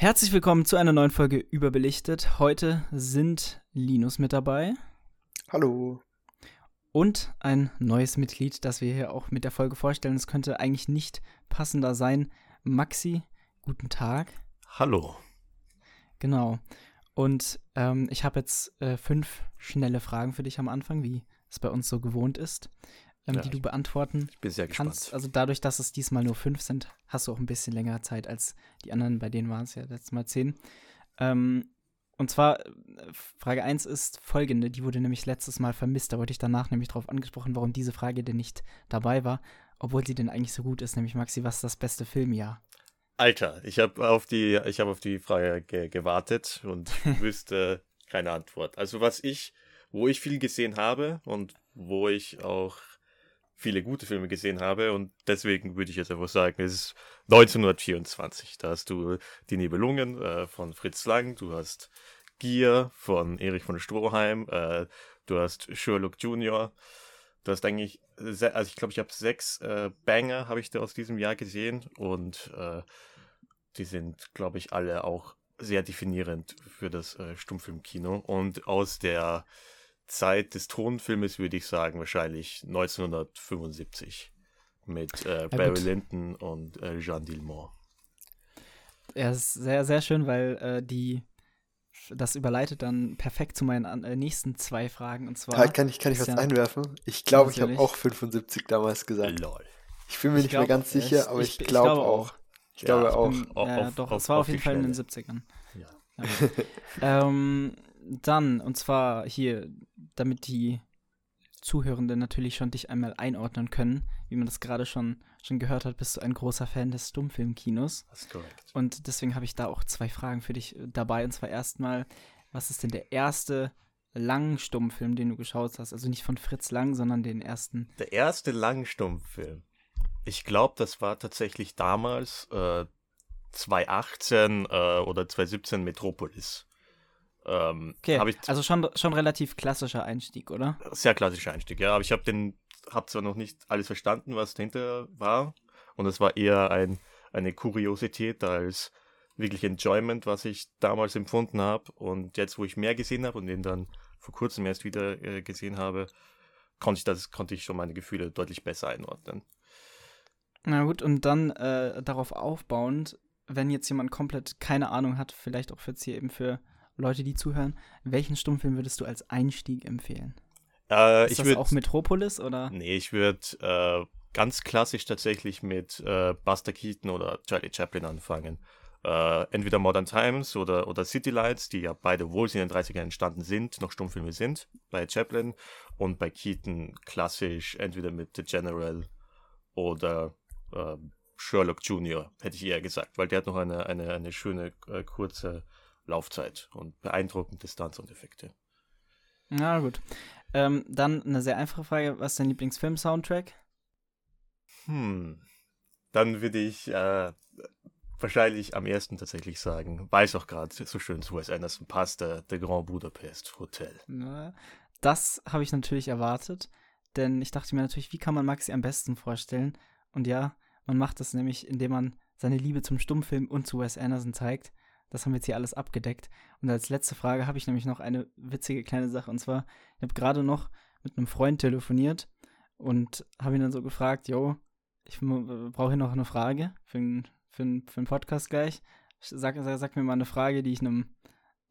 Herzlich willkommen zu einer neuen Folge Überbelichtet. Heute sind Linus mit dabei. Hallo. Und ein neues Mitglied, das wir hier auch mit der Folge vorstellen. Es könnte eigentlich nicht passender sein. Maxi, guten Tag. Hallo. Genau. Und ähm, ich habe jetzt äh, fünf schnelle Fragen für dich am Anfang, wie es bei uns so gewohnt ist ähm, ja, die du beantworten ich bin sehr kannst. Gespannt. Also dadurch, dass es diesmal nur fünf sind, hast du auch ein bisschen längere Zeit als die anderen, bei denen waren es ja letztes Mal zehn. Ähm, und zwar, äh, Frage 1 ist folgende, die wurde nämlich letztes Mal vermisst. Da wurde ich danach nämlich darauf angesprochen, warum diese Frage denn nicht dabei war, obwohl sie denn eigentlich so gut ist, nämlich Maxi, was ist das beste Filmjahr? Alter, ich habe auf die, ich habe auf die Frage ge gewartet und wüsste keine Antwort. Also was ich, wo ich viel gesehen habe und wo ich auch viele gute Filme gesehen habe und deswegen würde ich jetzt einfach sagen, es ist 1924. Da hast du Die Nebelungen äh, von Fritz Lang, du hast Gier von Erich von Stroheim, äh, du hast Sherlock Jr., du hast eigentlich, also ich glaube, ich habe sechs äh, Banger habe ich da aus diesem Jahr gesehen und äh, die sind, glaube ich, alle auch sehr definierend für das äh, Stummfilmkino und aus der Zeit des Tonfilmes würde ich sagen, wahrscheinlich 1975 mit äh, Barry gut. Lyndon und äh, Jean Dilmont. Ja, ist sehr, sehr schön, weil äh, die das überleitet dann perfekt zu meinen äh, nächsten zwei Fragen. Und zwar. Ja, kann ich, kann ich was ja, einwerfen? Ich glaube, ich habe auch 75 damals gesagt. Lol. Ich bin mir ich nicht glaub, mehr ganz sicher, es, aber ich, ich glaube glaub auch. Ich glaube auch. Bin, ja, auf, doch, es war auf jeden Fall in den 70ern. Ja. ja. ähm, dann, und zwar hier, damit die Zuhörenden natürlich schon dich einmal einordnen können, wie man das gerade schon, schon gehört hat, bist du ein großer Fan des Stummfilmkinos. Das ist korrekt. Und deswegen habe ich da auch zwei Fragen für dich dabei. Und zwar erstmal, was ist denn der erste langen Stummfilm, den du geschaut hast? Also nicht von Fritz Lang, sondern den ersten. Der erste langen Stummfilm. Ich glaube, das war tatsächlich damals äh, 2018 äh, oder 2017 Metropolis. Ähm, okay, also schon, schon relativ klassischer Einstieg, oder? Sehr klassischer Einstieg, ja. Aber ich habe den, habe zwar noch nicht alles verstanden, was dahinter war. Und es war eher ein, eine Kuriosität als wirklich Enjoyment, was ich damals empfunden habe. Und jetzt, wo ich mehr gesehen habe und den dann vor kurzem erst wieder äh, gesehen habe, konnte ich das, konnte ich schon meine Gefühle deutlich besser einordnen. Na gut, und dann äh, darauf aufbauend, wenn jetzt jemand komplett keine Ahnung hat, vielleicht auch jetzt hier eben für Leute, die zuhören, welchen Stummfilm würdest du als Einstieg empfehlen? Äh, ist ich das würd, auch Metropolis oder? Nee, ich würde äh, ganz klassisch tatsächlich mit äh, Buster Keaton oder Charlie Chaplin anfangen. Äh, entweder Modern Times oder, oder City Lights, die ja beide, wohl in den 30ern entstanden sind, noch Stummfilme sind, bei Chaplin und bei Keaton klassisch entweder mit The General oder äh, Sherlock Jr., hätte ich eher gesagt, weil der hat noch eine, eine, eine schöne, äh, kurze Laufzeit und beeindruckende Distanz und Effekte. Na gut. Ähm, dann eine sehr einfache Frage: Was ist dein Lieblingsfilm-Soundtrack? Hm. Dann würde ich äh, wahrscheinlich am ersten tatsächlich sagen, weiß auch gerade so schön zu Wes Anderson passt, der, der Grand Budapest Hotel. Na, das habe ich natürlich erwartet, denn ich dachte mir natürlich, wie kann man Maxi am besten vorstellen? Und ja, man macht das nämlich, indem man seine Liebe zum Stummfilm und zu Wes Anderson zeigt. Das haben wir jetzt hier alles abgedeckt. Und als letzte Frage habe ich nämlich noch eine witzige kleine Sache. Und zwar, ich habe gerade noch mit einem Freund telefoniert und habe ihn dann so gefragt, yo, ich brauche hier noch eine Frage für, für, für einen Podcast gleich. Sag, sag, sag, mir mal eine Frage, die ich einem,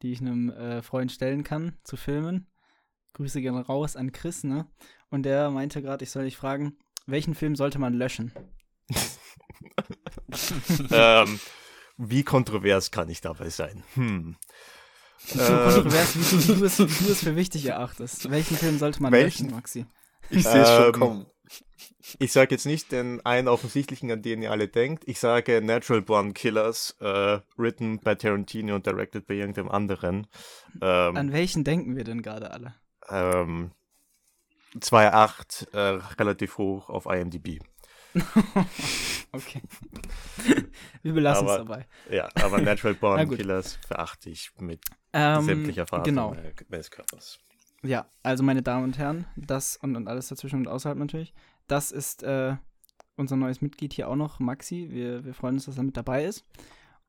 die ich einem äh, Freund stellen kann zu Filmen. Grüße gerne raus an Chris, ne? Und der meinte gerade, ich soll dich fragen, welchen Film sollte man löschen? ähm, wie kontrovers kann ich dabei sein? Hm. So ähm. kontrovers, wie du, es, du es für wichtig erachtest. Welchen Film sollte man welchen? löschen, Maxi? Ich sehe es schon ähm, kommen. Ich sage jetzt nicht den einen offensichtlichen, an den ihr alle denkt. Ich sage Natural Born Killers, äh, written by Tarantino und directed by irgendeinem anderen. Ähm, an welchen denken wir denn gerade alle? Ähm, 2.8, äh, relativ hoch auf IMDb. okay. Wir belassen es dabei. Ja, aber Natural Born Killers verachte ich mit ähm, sämtlicher Phase genau. meines Körpers. Ja, also meine Damen und Herren, das und, und alles dazwischen und außerhalb natürlich, das ist äh, unser neues Mitglied hier auch noch, Maxi. Wir, wir freuen uns, dass er mit dabei ist.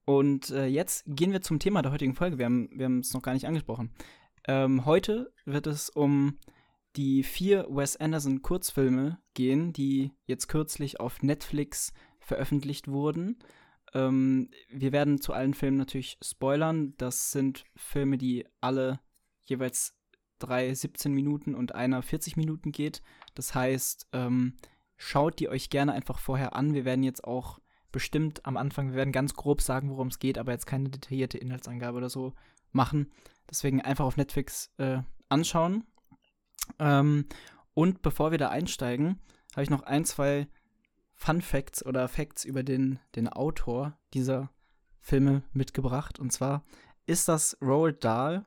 Und äh, jetzt gehen wir zum Thema der heutigen Folge. Wir haben wir es noch gar nicht angesprochen. Ähm, heute wird es um die vier Wes Anderson Kurzfilme gehen, die jetzt kürzlich auf Netflix veröffentlicht wurden. Ähm, wir werden zu allen Filmen natürlich spoilern. Das sind Filme, die alle jeweils drei 17 Minuten und einer 40 Minuten geht. Das heißt, ähm, schaut die euch gerne einfach vorher an. Wir werden jetzt auch bestimmt am Anfang, wir werden ganz grob sagen, worum es geht, aber jetzt keine detaillierte Inhaltsangabe oder so machen. Deswegen einfach auf Netflix äh, anschauen. Ähm, und bevor wir da einsteigen, habe ich noch ein, zwei Fun Facts oder Facts über den, den Autor dieser Filme mitgebracht. Und zwar ist das Roald Dahl.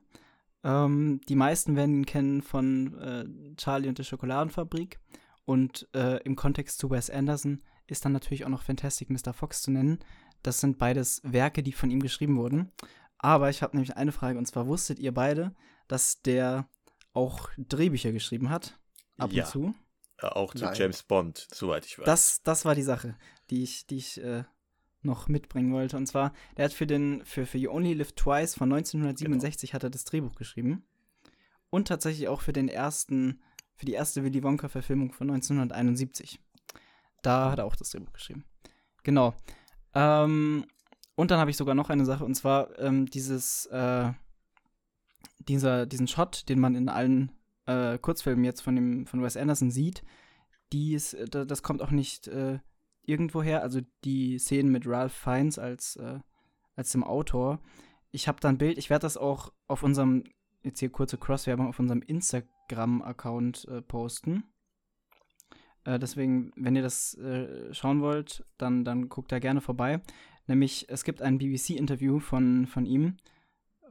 Ähm, die meisten werden ihn kennen von äh, Charlie und der Schokoladenfabrik. Und äh, im Kontext zu Wes Anderson ist dann natürlich auch noch Fantastic Mr. Fox zu nennen. Das sind beides Werke, die von ihm geschrieben wurden. Aber ich habe nämlich eine Frage, und zwar wusstet ihr beide, dass der auch Drehbücher geschrieben hat? Ab ja. und zu? Ja, auch zu Nein. James Bond, soweit ich weiß. Das, das war die Sache, die ich, die ich äh, noch mitbringen wollte. Und zwar, der hat für den, für, für You Only Live Twice von 1967 genau. hat er das Drehbuch geschrieben. Und tatsächlich auch für den ersten, für die erste Willy Wonka-Verfilmung von 1971. Da hat er auch das Drehbuch geschrieben. Genau. Ähm, und dann habe ich sogar noch eine Sache, und zwar ähm, dieses, äh, dieser, diesen Shot, den man in allen äh, Kurzfilmen jetzt von, dem, von Wes Anderson sieht, dies, äh, das kommt auch nicht äh, irgendwoher. Also die Szenen mit Ralph Fiennes als, äh, als dem Autor. Ich habe da ein Bild, ich werde das auch auf unserem, jetzt hier kurze Crosswerbung, auf unserem Instagram-Account äh, posten. Äh, deswegen, wenn ihr das äh, schauen wollt, dann, dann guckt da gerne vorbei. Nämlich, es gibt ein BBC-Interview von, von ihm,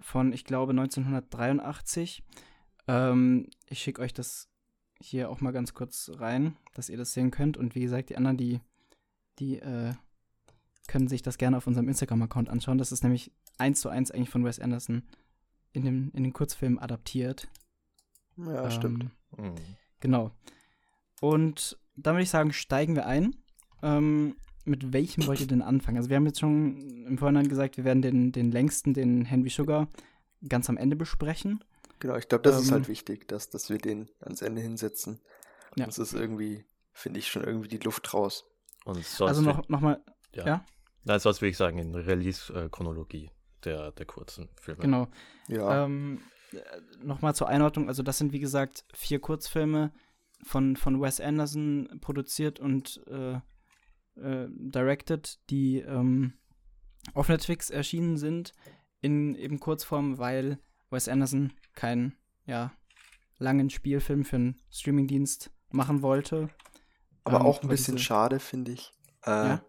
von, ich glaube, 1983. Ähm, ich schicke euch das hier auch mal ganz kurz rein, dass ihr das sehen könnt. Und wie gesagt, die anderen, die, die äh, können sich das gerne auf unserem Instagram-Account anschauen. Das ist nämlich eins zu eins eigentlich von Wes Anderson in, dem, in den Kurzfilm adaptiert. Ja, ähm, stimmt. Mhm. Genau. Und dann würde ich sagen, steigen wir ein. Ähm, mit welchem wollt ihr denn anfangen? Also wir haben jetzt schon im Vorhinein gesagt, wir werden den, den längsten, den Henry Sugar, ganz am Ende besprechen. Genau, ich glaube, das ähm, ist halt wichtig, dass, dass wir den ans Ende hinsetzen. Ja. Das ist irgendwie, finde ich, schon irgendwie die Luft raus. Und sonst also noch, noch mal, ja. ja? Nein, sonst würde ich sagen, in Release-Chronologie der, der kurzen Filme. Genau. Ja. Ähm, Nochmal zur Einordnung, also das sind wie gesagt vier Kurzfilme von, von Wes Anderson produziert und äh, äh, directed, die ähm, auf Netflix erschienen sind, in eben Kurzform, weil Wes Anderson keinen, ja, langen Spielfilm für einen Streamingdienst machen wollte. Aber ähm, auch ein bisschen diese... schade, finde ich. Äh, ja?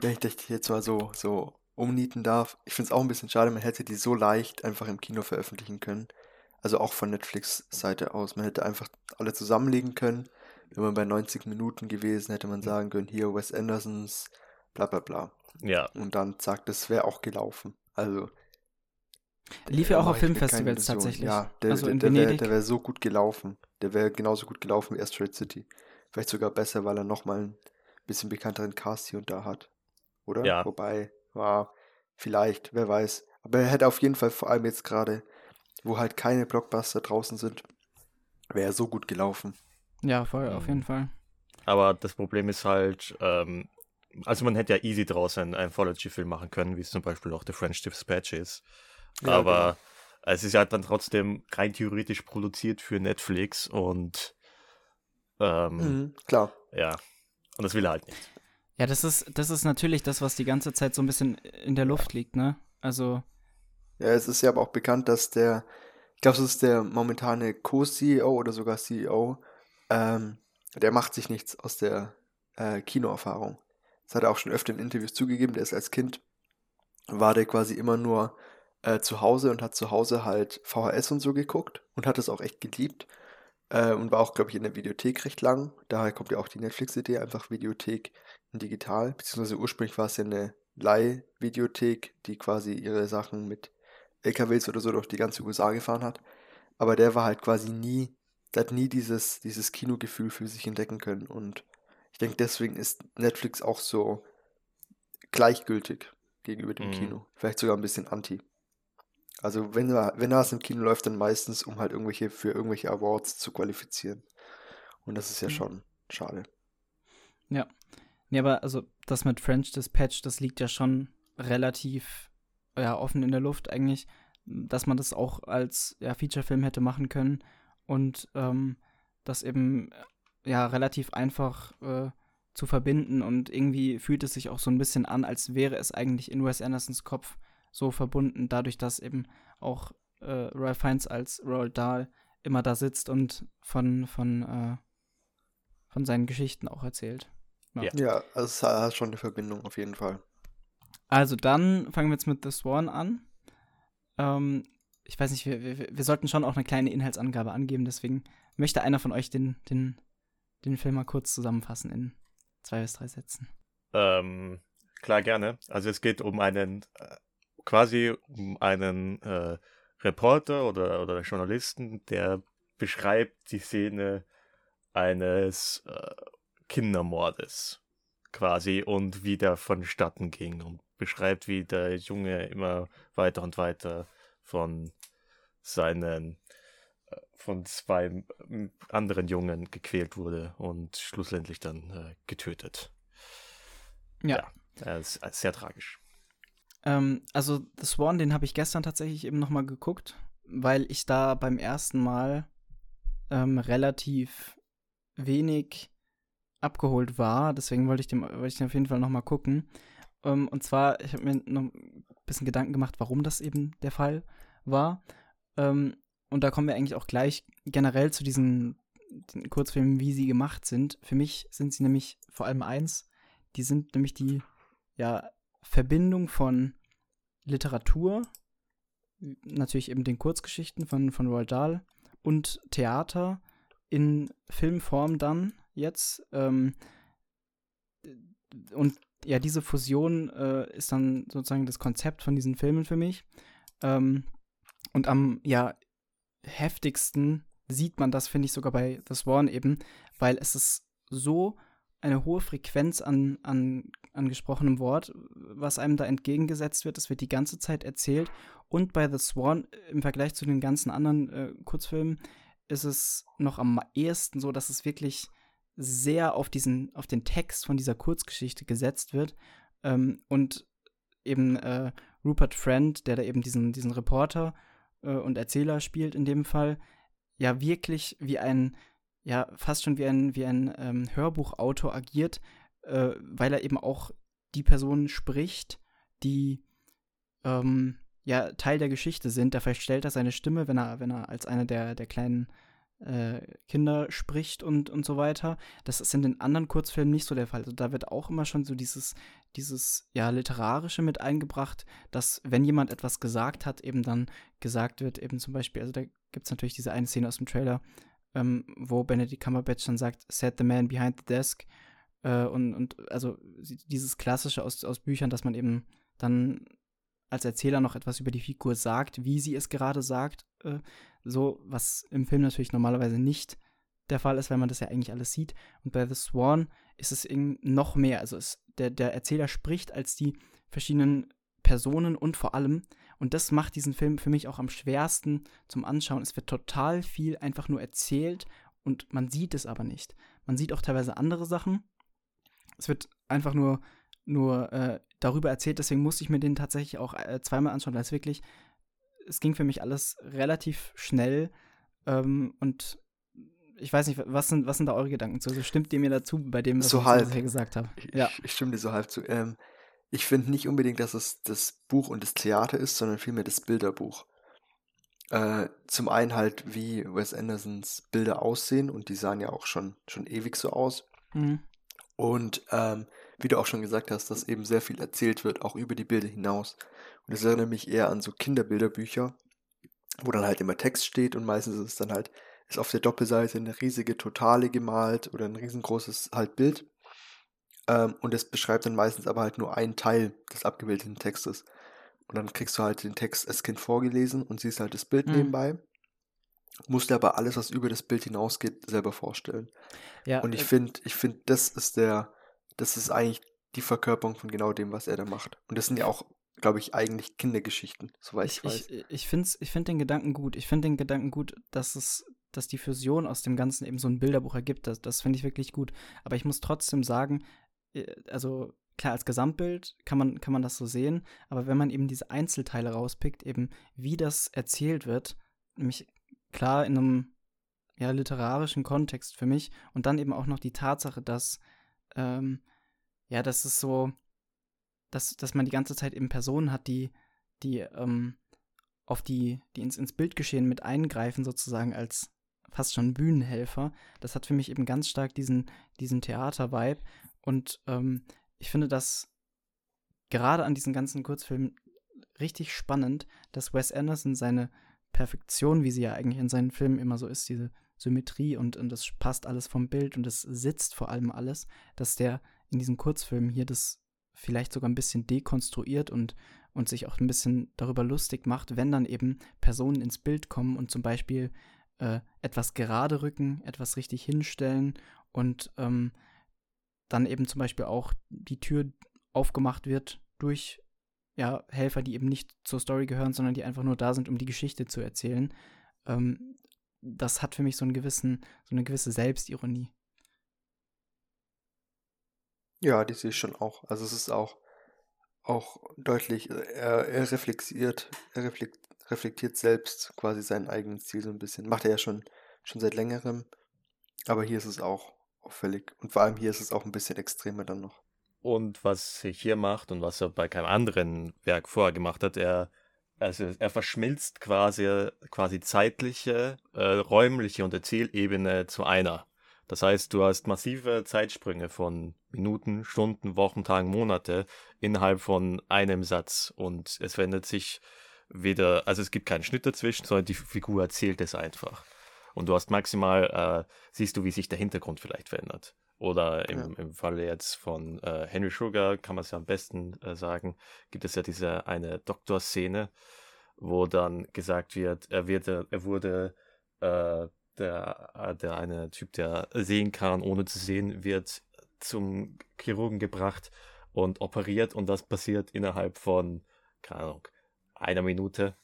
Wenn ich dich jetzt mal so, so umnieten darf. Ich finde es auch ein bisschen schade, man hätte die so leicht einfach im Kino veröffentlichen können. Also auch von Netflix-Seite aus. Man hätte einfach alle zusammenlegen können wenn man bei 90 Minuten gewesen, hätte man mhm. sagen können, hier Wes Andersons, bla bla bla. Ja. Und dann zack, das wäre auch gelaufen. Also. Lief ja auch auf Filmfestivals tatsächlich. Ja, der, also der, der wäre wär so gut gelaufen. Der wäre genauso gut gelaufen wie Asteroid City. Vielleicht sogar besser, weil er nochmal ein bisschen bekannteren Cast hier und da hat. Oder? Ja. Wobei, war vielleicht, wer weiß. Aber er hätte auf jeden Fall, vor allem jetzt gerade, wo halt keine Blockbuster draußen sind, wäre er so gut gelaufen. Ja, voll, auf jeden Fall. Aber das Problem ist halt, ähm, also man hätte ja easy draus einen Anthology-Film machen können, wie es zum Beispiel auch The French Dispatch ist. Ja, Aber genau. es ist ja dann trotzdem rein theoretisch produziert für Netflix und ähm, mhm, klar. Ja. Und das will er halt nicht. Ja, das ist, das ist natürlich das, was die ganze Zeit so ein bisschen in der Luft liegt, ne? Also. Ja, es ist ja aber auch bekannt, dass der, ich glaube, es ist der momentane Co-CEO oder sogar CEO ähm, der macht sich nichts aus der äh, Kinoerfahrung. Das hat er auch schon öfter in Interviews zugegeben. Der ist als Kind, war der quasi immer nur äh, zu Hause und hat zu Hause halt VHS und so geguckt und hat es auch echt geliebt. Äh, und war auch, glaube ich, in der Videothek recht lang. Daher kommt ja auch die Netflix-Idee, einfach Videothek in digital. Beziehungsweise ursprünglich war es ja eine Leih-Videothek, die quasi ihre Sachen mit LKWs oder so durch die ganze USA gefahren hat. Aber der war halt quasi nie der hat nie dieses, dieses Kinogefühl für sich entdecken können. Und ich denke, deswegen ist Netflix auch so gleichgültig. gegenüber dem Mhm. Kino. Vielleicht sogar ein bisschen anti. Also wenn er, wenn er es im Kino läuft, dann meistens, um halt irgendwelche für irgendwelche Awards zu qualifizieren. Und das ist ja Mhm. schon schade. Nee, aber also das mit French Dispatch, das liegt ja schon relativ ja, offen in der Luft eigentlich, dass man das auch als ja, Featurefilm hätte machen können und ähm, das eben ja relativ einfach äh, zu verbinden und irgendwie fühlt es sich auch so ein bisschen an, als wäre es eigentlich in Wes Andersons Kopf so verbunden, dadurch, dass eben auch äh, Ralph Fiennes als Roald Dahl immer da sitzt und von, von, äh, von seinen Geschichten auch erzählt. Ja. Ja, also es hat schon eine Verbindung auf jeden Fall. Also dann fangen wir jetzt mit The Swan an. Ähm, ich weiß nicht, wir, wir, wir sollten schon auch eine kleine Inhaltsangabe angeben, deswegen möchte einer von euch den, den, den Film mal kurz zusammenfassen in zwei bis drei Sätzen. Ähm, klar, gerne. Also es geht um einen, äh, quasi um einen äh, Reporter oder, oder Journalisten, der beschreibt die Szene eines äh, Kindermordes quasi und wie der vonstatten ging und beschreibt, wie der Junge immer weiter und weiter von seinen äh, von zwei anderen Jungen gequält wurde und schlussendlich dann äh, getötet. Ja. Ja, ist, ist sehr tragisch. Ähm, also The Swan, den habe ich gestern tatsächlich eben nochmal geguckt, weil ich da beim ersten Mal ähm, relativ wenig abgeholt war. Deswegen wollte ich, dem, wollte ich den auf jeden Fall nochmal gucken. Ähm, und zwar, ich habe mir noch bisschen Gedanken gemacht, warum das eben der Fall war. Ähm, und da kommen wir eigentlich auch gleich generell zu diesen, Kurzfilmen, wie sie gemacht sind. Für mich sind sie nämlich vor allem eins, die sind nämlich die ja, Verbindung von Literatur, natürlich eben den Kurzgeschichten von, von Roald Dahl und Theater in Filmform dann jetzt. Ähm, und ja, diese Fusion äh, ist dann sozusagen das Konzept von diesen Filmen für mich. Ähm, und am ja heftigsten sieht man das, finde ich, sogar bei The Swan eben, weil es ist so eine hohe Frequenz an, an, an gesprochenem Wort, was einem da entgegengesetzt wird. Es wird die ganze Zeit erzählt. Und bei The Swan, im Vergleich zu den ganzen anderen äh, Kurzfilmen, ist es noch am ehesten so, dass es wirklich sehr auf diesen, auf den Text von dieser Kurzgeschichte gesetzt wird. Ähm, und eben äh, Rupert Friend, der da eben diesen, diesen Reporter äh, und Erzähler spielt in dem Fall, ja wirklich wie ein, ja, fast schon wie ein, wie ein ähm, Hörbuchautor agiert, äh, weil er eben auch die Personen spricht, die ähm, ja Teil der Geschichte sind. Da verstellt er seine Stimme, wenn er, wenn er als einer der, der kleinen Kinder spricht und, und so weiter. Das ist in den anderen Kurzfilmen nicht so der Fall. Also da wird auch immer schon so dieses, dieses ja, Literarische mit eingebracht, dass wenn jemand etwas gesagt hat, eben dann gesagt wird, eben zum Beispiel, also da gibt es natürlich diese eine Szene aus dem Trailer, ähm, wo Benedict Cumberbatch dann sagt, set the man behind the desk. Äh, und, und also dieses Klassische aus, aus Büchern, dass man eben dann als Erzähler noch etwas über die Figur sagt, wie sie es gerade sagt. Äh, so, was im Film natürlich normalerweise nicht der Fall ist, weil man das ja eigentlich alles sieht. Und bei The Swan ist es noch mehr. Also es, der, der Erzähler spricht als die verschiedenen Personen und vor allem, und das macht diesen Film für mich auch am schwersten zum Anschauen, es wird total viel einfach nur erzählt und man sieht es aber nicht. Man sieht auch teilweise andere Sachen. Es wird einfach nur, nur äh, darüber erzählt, deswegen musste ich mir den tatsächlich auch äh, zweimal anschauen, weil es wirklich, es ging für mich alles relativ schnell ähm, und ich weiß nicht, was sind, was sind da eure Gedanken zu? Also stimmt ihr mir dazu bei dem, was So ich halb. bisher gesagt habe? Ich, Ja. ich stimme dir so halb zu. Ähm, ich finde nicht unbedingt, dass es das Buch und das Theater ist, sondern vielmehr das Bilderbuch. Äh, zum einen halt, wie Wes Andersons Bilder aussehen und die sahen ja auch schon, schon ewig so aus. Mhm. Und ähm, wie du auch schon gesagt hast, dass eben sehr viel erzählt wird, auch über die Bilder hinaus. Und das erinnert mich eher an so Kinderbilderbücher, wo dann halt immer Text steht und meistens ist es dann halt, ist auf der Doppelseite eine riesige Totale gemalt oder ein riesengroßes halt Bild. Ähm, und das beschreibt dann meistens aber halt nur einen Teil des abgebildeten Textes. Und dann kriegst du halt den Text als Kind vorgelesen und siehst halt das Bild Mhm. nebenbei. Musst dir aber alles, was über das Bild hinausgeht, selber vorstellen. Ja, Und ich äh, finde, ich finde, das ist der, das ist eigentlich die Verkörperung von genau dem, was er da macht. Und das sind ja auch glaube ich, eigentlich Kindergeschichten, soweit ich, Ich, weiß. ich, ich finde ich find den Gedanken gut. Ich finde den Gedanken gut, dass es, dass die Fusion aus dem Ganzen eben so ein Bilderbuch ergibt. Das, das finde ich wirklich gut. Aber ich muss trotzdem sagen, äh, also klar, als Gesamtbild kann man, kann man das so sehen, aber wenn man eben diese Einzelteile rauspickt, eben wie das erzählt wird, nämlich klar in einem ja, literarischen Kontext für mich und dann eben auch noch die Tatsache, dass ähm, ja, das ist so, dass, dass man die ganze Zeit eben Personen hat, die, die ähm, auf die, die ins, ins Bildgeschehen mit eingreifen, sozusagen als fast schon Bühnenhelfer. Das hat für mich eben ganz stark diesen, diesen Theater-Vibe. Und ähm, ich finde das gerade an diesen ganzen Kurzfilmen richtig spannend, dass Wes Anderson seine Perfektion, wie sie ja eigentlich in seinen Filmen immer so ist, diese Symmetrie und, und das passt alles vom Bild und es sitzt vor allem alles, dass der in diesem Kurzfilm hier das vielleicht sogar ein bisschen dekonstruiert und, und sich auch ein bisschen darüber lustig macht, wenn dann eben Personen ins Bild kommen und zum Beispiel äh, etwas gerade rücken, etwas richtig hinstellen und ähm, dann eben zum Beispiel auch die Tür aufgemacht wird durch ja, Helfer, die eben nicht zur Story gehören, sondern die einfach nur da sind, um die Geschichte zu erzählen. Ähm, das hat für mich so einen gewissen, so eine gewisse Selbstironie. Ja, die sehe ich schon auch. Also es ist auch, auch deutlich, äh, er, er reflektiert, er reflekt, reflektiert selbst quasi seinen eigenen Stil so ein bisschen. Macht er ja schon, schon seit längerem. Aber hier ist es auch auffällig. Und vor allem hier ist es auch ein bisschen extremer dann noch. Und was er hier macht und was er bei keinem anderen Werk vorher gemacht hat, er, also er verschmilzt quasi, quasi zeitliche, äh, räumliche und Erzählebene zu einer. Das heißt, du hast massive Zeitsprünge von Minuten, Stunden, Wochen, Tagen, Monate innerhalb von einem Satz. Und es wendet sich weder, also es gibt keinen Schnitt dazwischen, sondern die Figur erzählt es einfach. Und du hast maximal, äh, siehst du, wie sich der Hintergrund vielleicht verändert. Oder im, Ja. im Falle jetzt von äh, Henry Sugar kann man es ja am besten äh, sagen, gibt es ja diese eine Doktorszene, wo dann gesagt wird, er wird, er wurde äh, der, äh, der eine Typ, der sehen kann, ohne zu sehen, wird zum Chirurgen gebracht und operiert und das passiert innerhalb von, keine Ahnung, einer Minute.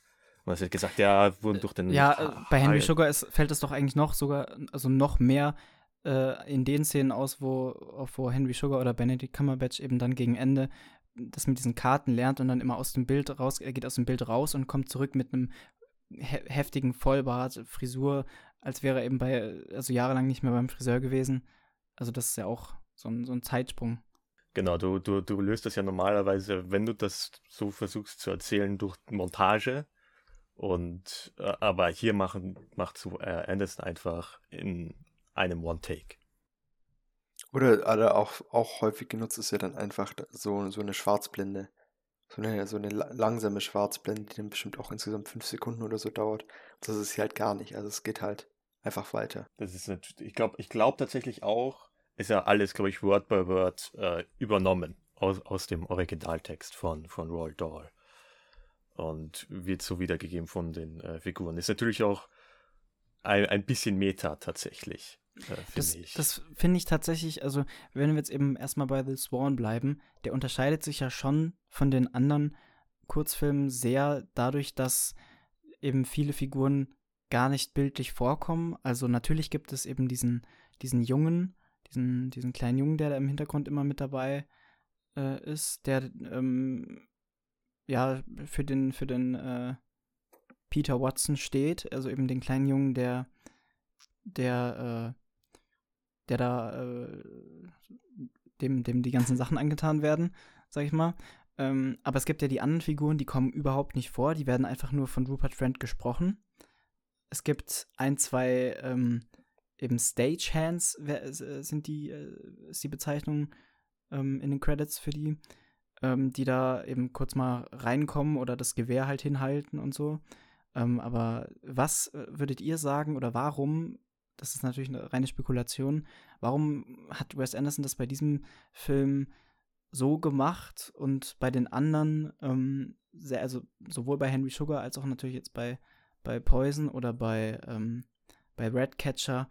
Und es wird gesagt, ja, wurden durch den Ja, äh, bei Henry Sugar ist, fällt es doch eigentlich noch sogar, also noch mehr äh, in den Szenen aus, wo, wo Henry Sugar oder Benedict Cumberbatch eben dann gegen Ende das mit diesen Karten lernt und dann immer aus dem Bild raus, er geht aus dem Bild raus und kommt zurück mit einem he heftigen Vollbart, Frisur, als wäre er eben bei, also jahrelang nicht mehr beim Friseur gewesen. Also das ist ja auch so ein, so ein Zeitsprung. Genau, du, du, du löst das ja normalerweise, wenn du das so versuchst zu erzählen, durch Montage. Und äh, aber hier machen, macht so Anderson einfach in einem One-Take. Oder, oder auch, auch häufig genutzt ist ja dann einfach so, so eine Schwarzblende. So eine, so eine la- langsame Schwarzblende, die dann bestimmt auch insgesamt fünf Sekunden oder so dauert. Das ist halt gar nicht. Also es geht halt einfach weiter. Das ist natürlich, ich glaube, ich glaube tatsächlich auch, ist ja alles, glaube ich, Word by Word äh, übernommen aus, aus dem Originaltext von, von Roald Dahl. Und wird so wiedergegeben von den äh, Figuren. Ist natürlich auch ein, ein bisschen Meta tatsächlich, äh, Das, finde ich. das finde ich tatsächlich, also wenn wir jetzt eben erstmal bei The Sworn bleiben, der unterscheidet sich ja schon von den anderen Kurzfilmen sehr dadurch, dass eben viele Figuren gar nicht bildlich vorkommen. Also natürlich gibt es eben diesen, diesen Jungen, diesen, diesen kleinen Jungen, der da im Hintergrund immer mit dabei äh, ist, der ähm, ja für den, für den äh, Peter Watson steht, also eben den kleinen Jungen, der, der, äh, der da äh, dem, dem die ganzen Sachen angetan werden, sag ich mal. Ähm, aber es gibt ja die anderen Figuren, die kommen überhaupt nicht vor, die werden einfach nur von Rupert Friend gesprochen. Es gibt ein, zwei ähm, eben Stagehands, äh, sind die, äh, ist die Bezeichnung ähm, in den Credits für die, ähm, die da eben kurz mal reinkommen oder das Gewehr halt hinhalten und so. Ähm, aber was äh, würdet ihr sagen oder warum, das ist natürlich eine reine Spekulation, warum hat Wes Anderson das bei diesem Film so gemacht und bei den anderen, ähm, sehr, also sowohl bei Henry Sugar als auch natürlich jetzt bei, bei Poison oder bei, ähm, bei Ratcatcher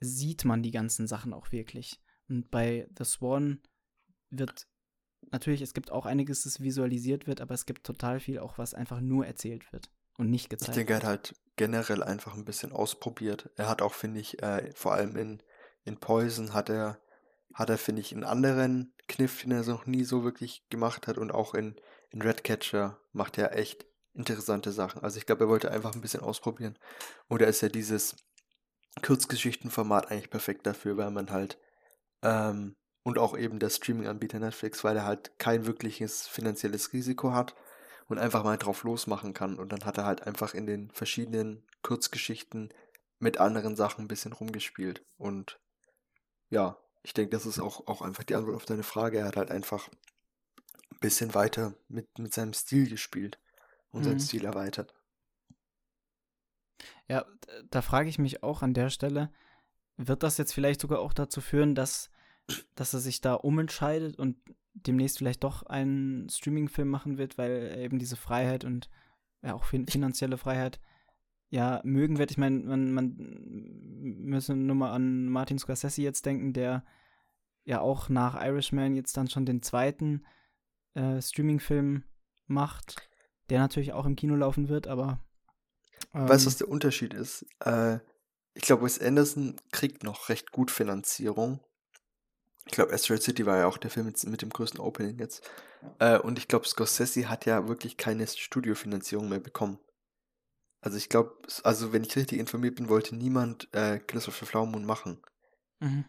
sieht man die ganzen Sachen auch wirklich. Und bei The Swan wird natürlich, es gibt auch einiges, das visualisiert wird, aber es gibt total viel auch, was einfach nur erzählt wird und nicht gezeigt Ich denke, hat halt generell einfach ein bisschen ausprobiert. Er hat auch, finde ich, äh, vor allem in, in Poison hat er, hat er, finde ich, einen anderen Kniff, den er noch nie so wirklich gemacht hat. Und auch in, in Redcatcher macht er echt interessante Sachen. Also ich glaube, er wollte einfach ein bisschen ausprobieren. Oder ist ja dieses Kurzgeschichtenformat eigentlich perfekt dafür, weil man halt ähm, und auch eben der Streaming-Anbieter Netflix, weil er halt kein wirkliches finanzielles Risiko hat und einfach mal drauf losmachen kann. Und dann hat er halt einfach in den verschiedenen Kurzgeschichten mit anderen Sachen ein bisschen rumgespielt. Und ja, ich denke, das ist auch, auch einfach die Antwort auf deine Frage. Er hat halt einfach ein bisschen weiter mit, mit seinem Stil gespielt und mhm. seinen Stil erweitert. Ja, da frage ich mich auch an der Stelle, wird das jetzt vielleicht sogar auch dazu führen, dass, dass er sich da umentscheidet und demnächst vielleicht doch einen Streaming-Film machen wird, weil er eben diese Freiheit und ja auch fin finanzielle Freiheit ja mögen wird. Ich meine, man, man müsse nur mal an Martin Scorsese jetzt denken, der ja auch nach Irishman jetzt dann schon den zweiten äh, Streaming-Film macht, der natürlich auch im Kino laufen wird, aber ähm, weißt du, was der Unterschied ist? Äh, ich glaube, Wes Anderson kriegt noch recht gut Finanzierung ich glaube, Asteroid City war ja auch der Film mit, mit dem größten Opening jetzt. Äh, und ich glaube, Scorsese hat ja wirklich keine Studiofinanzierung mehr bekommen. Also ich glaube, also wenn ich richtig informiert bin, wollte niemand äh, Christopher Flowermoon machen. Mhm.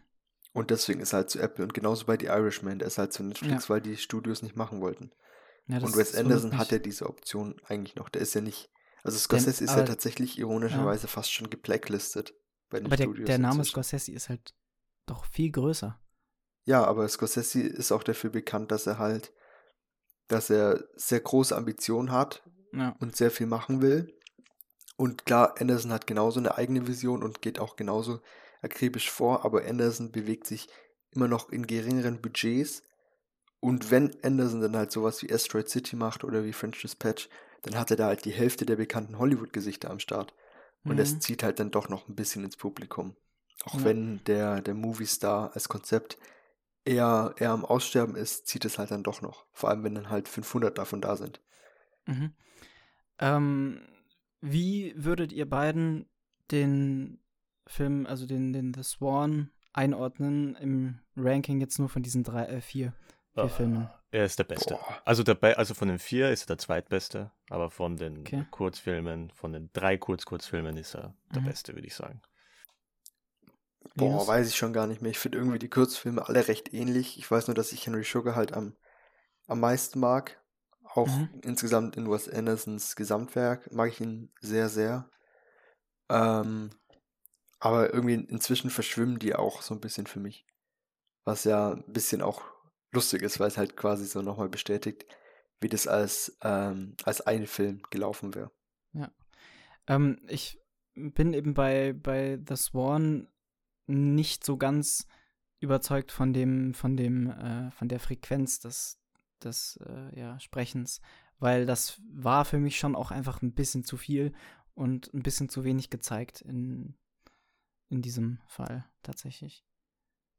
Und deswegen ist er halt zu Apple. Und genauso bei The Irishman, der ist halt zu Netflix, ja. weil die Studios nicht machen wollten. Ja, und Wes Anderson hat ja diese Option eigentlich noch. Der ist ja nicht. Also Scorsese der, ist ja tatsächlich ironischerweise ja. fast schon geblacklistet bei den aber Studios. Aber der, der Name Scorsese ist halt doch viel größer. Ja, aber Scorsese ist auch dafür bekannt, dass er halt, dass er sehr große Ambitionen hat ja. und sehr viel machen will. Und klar, Anderson hat genauso eine eigene Vision und geht auch genauso akribisch vor, aber Anderson bewegt sich immer noch in geringeren Budgets. Und wenn Anderson dann halt sowas wie Asteroid City macht oder wie French Dispatch, dann hat er da halt die Hälfte der bekannten Hollywood-Gesichter am Start. Und mhm. das zieht halt dann doch noch ein bisschen ins Publikum. Auch ja. wenn der, der Movie-Star als Konzept eher, eher am Aussterben ist, zieht es halt dann doch noch. Vor allem, wenn dann halt 500 davon da sind. Mhm. Ähm, wie würdet ihr beiden den Film, also den, den The Swan, einordnen im Ranking jetzt nur von diesen drei, äh, vier, vier oh, Filmen? Er ist der Beste. Also, der, also von den vier ist er der zweitbeste, aber von den okay. Kurzfilmen, von den drei Kurzkurzfilmen ist er der mhm. Beste, würde ich sagen. Boah, weiß ich schon gar nicht mehr. Ich finde irgendwie die Kurzfilme alle recht ähnlich. Ich weiß nur, dass ich Henry Sugar halt am, am meisten mag. Auch mhm. insgesamt in Wes Andersons Gesamtwerk mag ich ihn sehr, sehr. Ähm, aber irgendwie inzwischen verschwimmen die auch so ein bisschen für mich. Was ja ein bisschen auch lustig ist, weil es halt quasi so nochmal bestätigt, wie das als, ähm, als ein Film gelaufen wäre. Ja. Ähm, ich bin eben bei, bei The Swan nicht so ganz überzeugt von dem, von dem, äh, von der Frequenz des, des äh, ja, Sprechens, weil das war für mich schon auch einfach ein bisschen zu viel und ein bisschen zu wenig gezeigt in, in diesem Fall tatsächlich.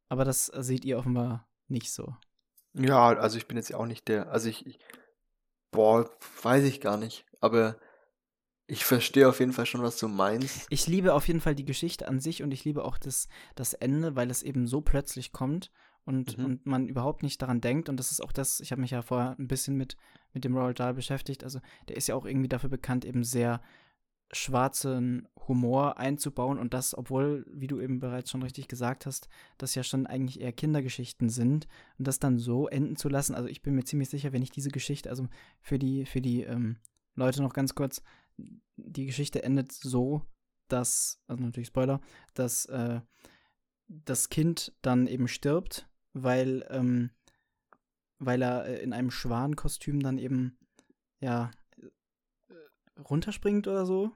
Aber das seht ihr offenbar nicht so. Ja, also ich bin jetzt auch nicht der, also ich, ich boah, weiß ich gar nicht, aber ich verstehe auf jeden Fall schon, was du meinst. Ich liebe auf jeden Fall die Geschichte an sich und ich liebe auch das, das Ende, weil es eben so plötzlich kommt und, mhm. und man überhaupt nicht daran denkt. Und das ist auch das, ich habe mich ja vorher ein bisschen mit, mit dem Roald Dahl beschäftigt. Also der ist ja auch irgendwie dafür bekannt, eben sehr schwarzen Humor einzubauen und das, obwohl, wie du eben bereits schon richtig gesagt hast, das ja schon eigentlich eher Kindergeschichten sind und das dann so enden zu lassen. Also ich bin mir ziemlich sicher, wenn ich diese Geschichte, also für die, für die ähm, Leute noch ganz kurz, die Geschichte endet so, dass, also natürlich Spoiler, dass äh, das Kind dann eben stirbt, weil, ähm, weil er äh, in einem Schwankostüm dann eben, ja, äh, runterspringt oder so.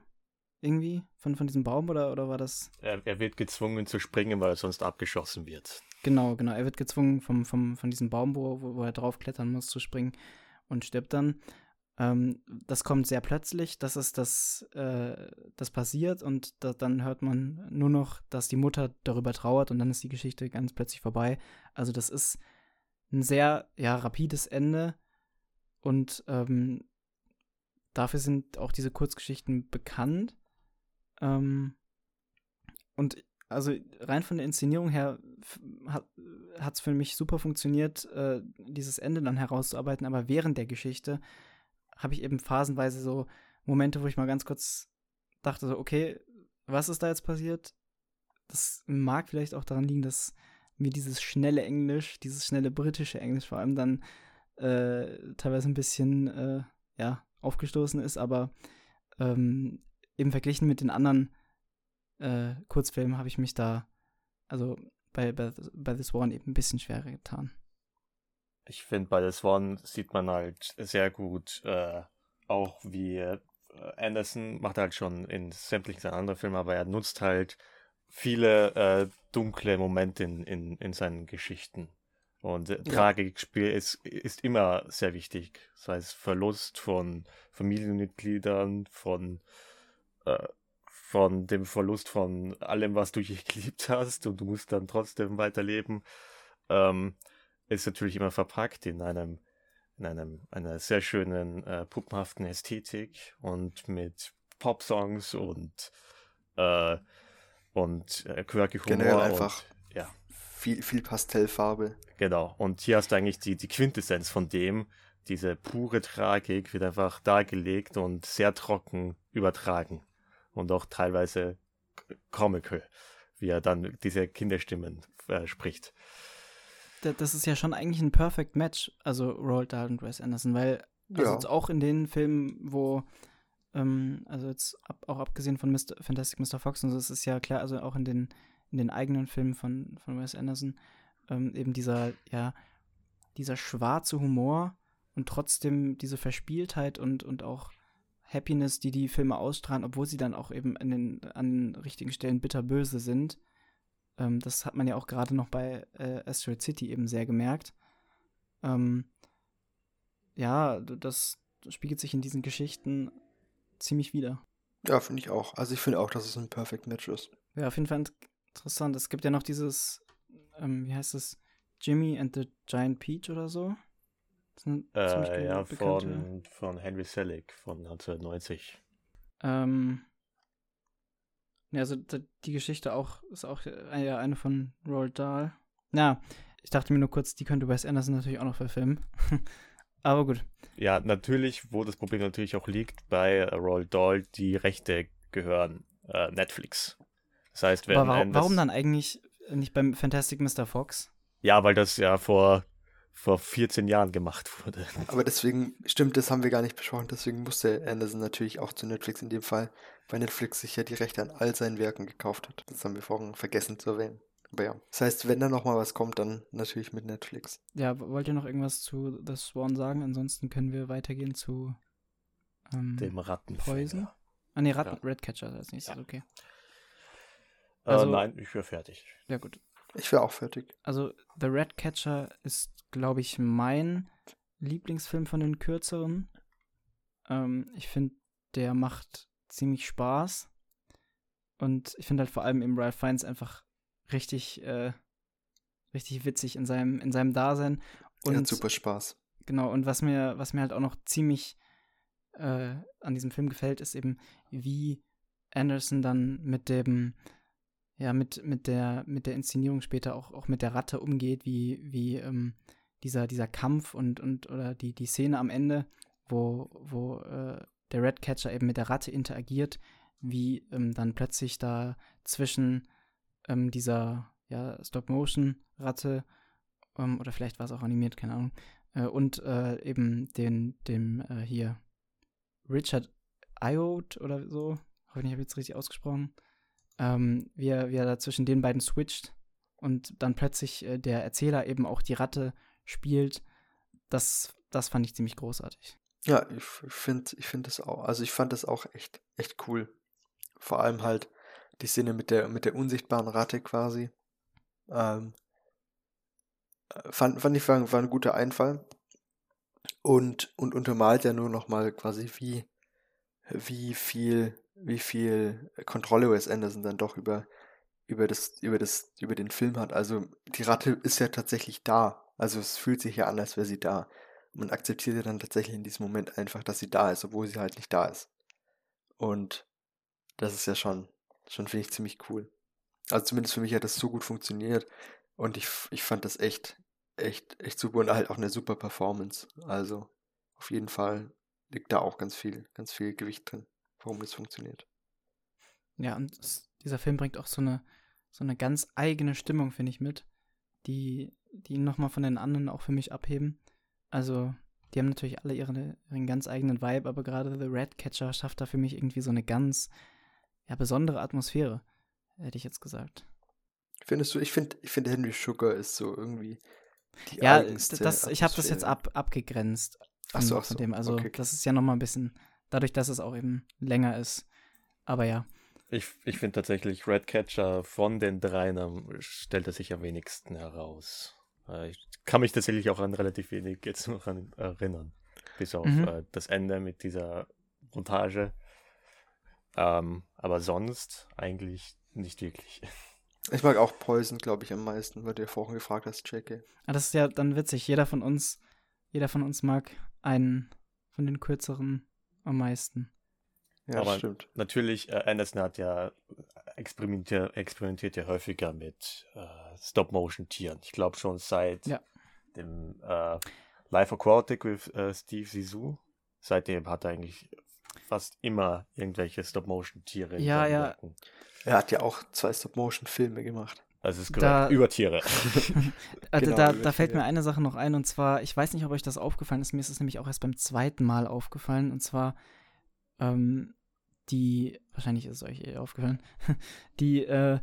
Irgendwie von, von diesem Baum oder, oder war das? Er, er wird gezwungen zu springen, weil er sonst abgeschossen wird. Genau, genau. Er wird gezwungen, vom, vom, von diesem Baum, wo, wo er draufklettern muss, zu springen und stirbt dann. Ähm, das kommt sehr plötzlich, dass es das, äh, das passiert und da, dann hört man nur noch, dass die Mutter darüber trauert und dann ist die Geschichte ganz plötzlich vorbei. Also das ist ein sehr, ja, rapides Ende. Und ähm, dafür sind auch diese Kurzgeschichten bekannt. Ähm, und also rein von der Inszenierung her hat es für mich super funktioniert, äh, dieses Ende dann herauszuarbeiten, aber während der Geschichte habe ich eben phasenweise so Momente, wo ich mal ganz kurz dachte, so, okay, was ist da jetzt passiert? Das mag vielleicht auch daran liegen, dass mir dieses schnelle Englisch, dieses schnelle britische Englisch vor allem dann äh, teilweise ein bisschen äh, ja, aufgestoßen ist, aber ähm, eben verglichen mit den anderen äh, Kurzfilmen habe ich mich da, also bei, bei, bei The Swan eben ein bisschen schwerer getan. Ich finde, bei The Swan sieht man halt sehr gut, äh, auch wie äh, Anderson macht halt schon in sämtlichen seinen anderen Filmen, aber er nutzt halt viele äh, dunkle Momente in, in, in seinen Geschichten. Und äh. Tragikspiel ist, ist immer sehr wichtig. Sei es Verlust von Familienmitgliedern, von, äh, von dem Verlust von allem, was du je geliebt hast und du musst dann trotzdem weiterleben. Ähm, ist natürlich immer verpackt in einem, in einem, einer sehr schönen, äh, puppenhaften Ästhetik und mit Pop-Songs und, äh, und äh, quirky Humor. Generell einfach und, ja. viel, viel Pastellfarbe. Genau. Und hier hast du eigentlich die, die Quintessenz von dem. Diese pure Tragik wird einfach dargelegt und sehr trocken übertragen. Und auch teilweise comical, wie er dann diese Kinderstimmen äh, spricht. Das ist ja schon eigentlich ein Perfect Match, also Roald Dahl und Wes Anderson, weil also ja. jetzt auch in den Filmen, wo ähm, also jetzt ab, auch abgesehen von Mr. Fantastic Mr. Fox und so, es ist ja klar, also auch in den in den eigenen Filmen von von Wes Anderson ähm, eben dieser, ja, dieser schwarze Humor und trotzdem diese Verspieltheit und, und auch Happiness, die die Filme ausstrahlen, obwohl sie dann auch eben an den, an den richtigen Stellen bitterböse sind. Ähm, das hat man ja auch gerade noch bei äh, Asteroid City eben sehr gemerkt. Ähm, ja, das spiegelt sich in diesen Geschichten ziemlich wieder. Ja, finde ich auch. Also ich finde auch, dass es ein Perfect Match ist. Ja, auf jeden Fall interessant. Es gibt ja noch dieses ähm, wie heißt es? Jimmy and the Giant Peach oder so? Äh, ja, von, von Henry Selick von 1990. Ähm, ja, also die Geschichte auch ist auch äh, ja, eine von Roald Dahl. Na, ich dachte mir nur kurz, die könnte Wes Anderson natürlich auch noch verfilmen. Aber gut. Ja, natürlich, wo das Problem natürlich auch liegt, bei Roald Dahl, die Rechte gehören äh, Netflix. Das heißt, wenn. Aber warum, warum dann eigentlich nicht beim Fantastic Mr. Fox? Ja, weil das ja vor, vor 14 Jahren gemacht wurde. Aber deswegen, stimmt, das haben wir gar nicht besprochen, deswegen musste Anderson natürlich auch zu Netflix in dem Fall, weil Netflix sich ja die Rechte an all seinen Werken gekauft hat. Das haben wir vorhin vergessen zu erwähnen. Aber ja. Das heißt, wenn da nochmal was kommt, dann natürlich mit Netflix. Ja, wollt ihr noch irgendwas zu The Swan sagen? Ansonsten können wir weitergehen zu ähm, dem Ratten. Poison. Ah ne, Ratten ja. Redcatcher als nächstes, ja. okay. Äh, also, äh, nein, ich wäre fertig. Ja, gut. Ich wäre auch fertig. Also, The Ratcatcher ist, glaube ich, mein Lieblingsfilm von den kürzeren. Ähm, ich finde, der macht ziemlich Spaß. Und ich finde halt vor allem im Ralph Fiennes einfach richtig, äh, richtig witzig in seinem, in seinem Dasein. Und ja, super Spaß. Genau, und was mir, was mir halt auch noch ziemlich äh, an diesem Film gefällt, ist eben, wie Anderson dann mit dem ja, mit, mit, der, mit der Inszenierung später auch, auch mit der Ratte umgeht, wie, wie ähm, dieser, dieser Kampf und, und oder die, die Szene am Ende, wo, wo äh, der Redcatcher eben mit der Ratte interagiert, wie ähm, dann plötzlich da zwischen ähm, dieser ja, Stop-Motion-Ratte ähm, oder vielleicht war es auch animiert, keine Ahnung, äh, und äh, eben den, dem äh, hier Richard Iot oder so, hoffe ich, habe ich jetzt richtig ausgesprochen, ähm, wie, er, wie er da zwischen den beiden switcht und dann plötzlich äh, der Erzähler eben auch die Ratte spielt, das, das fand ich ziemlich großartig. Ja, ich finde ich find das auch, also ich fand das auch echt, echt cool. Vor allem halt die Szene mit der, mit der unsichtbaren Ratte quasi. Ähm, äh, fand, fand ich war, war ein guter Einfall. Und, und untermalt ja nur nochmal quasi, wie, wie viel wie viel Kontrolle Wes Anderson dann doch über, über, das, über, das, über den Film hat. Also die Ratte ist ja tatsächlich da. Also es fühlt sich ja an, als wäre sie da. Man akzeptiert ja dann tatsächlich in diesem Moment einfach, dass sie da ist, obwohl sie halt nicht da ist. Und das ist ja schon, schon finde ich ziemlich cool. Also zumindest für mich hat das so gut funktioniert und ich, ich fand das echt, echt, echt super und halt auch eine super Performance. Also auf jeden Fall liegt da auch ganz viel, ganz viel Gewicht drin, warum das funktioniert. Ja, und es, dieser Film bringt auch so eine, so eine ganz eigene Stimmung, finde ich, mit, die, die ihn nochmal von den anderen auch für mich abheben. Also, die haben natürlich alle ihre, ihren ganz eigenen Vibe, aber gerade The Ratcatcher schafft da für mich irgendwie so eine ganz ja, besondere Atmosphäre, hätte ich jetzt gesagt. Findest du, ich finde, ich finde Henry Sugar ist so irgendwie die Ja, das, ich habe das jetzt ab, abgegrenzt. Von, ach so, ach so. Von dem. Also, okay. das ist ja nochmal ein bisschen, dadurch, dass es auch eben länger ist. Aber ja. Ich, ich finde tatsächlich, Redcatcher von den dreien stellt er sich am wenigsten heraus. Äh, ich kann mich tatsächlich auch an relativ wenig jetzt noch an, erinnern. Bis auf mhm. äh, das Ende mit dieser Montage. Ähm, aber sonst eigentlich nicht wirklich. Ich mag auch Poison, glaube ich, am meisten, weil du ja vorhin gefragt hast, Jackie. Ah, das ist ja dann witzig. Jeder von uns, jeder von uns mag einen von den kürzeren am meisten. Ja, Aber stimmt. Natürlich, äh, Anderson hat ja experimentiert, experimentiert ja häufiger mit äh, Stop-Motion-Tieren. Ich glaube schon seit ja. dem äh, Life Aquatic with äh, Steve Zissou. Seitdem hat er eigentlich fast immer irgendwelche Stop-Motion-Tiere. Ja, ja. Er hat ja auch zwei Stop-Motion-Filme gemacht. Also ist korrekt. über Tiere. also genau, da, da fällt mir eine Sache noch ein und zwar, ich weiß nicht, ob euch das aufgefallen ist, mir ist es nämlich auch erst beim zweiten Mal aufgefallen und zwar ähm, die, wahrscheinlich ist es euch eh aufgefallen, die, äh,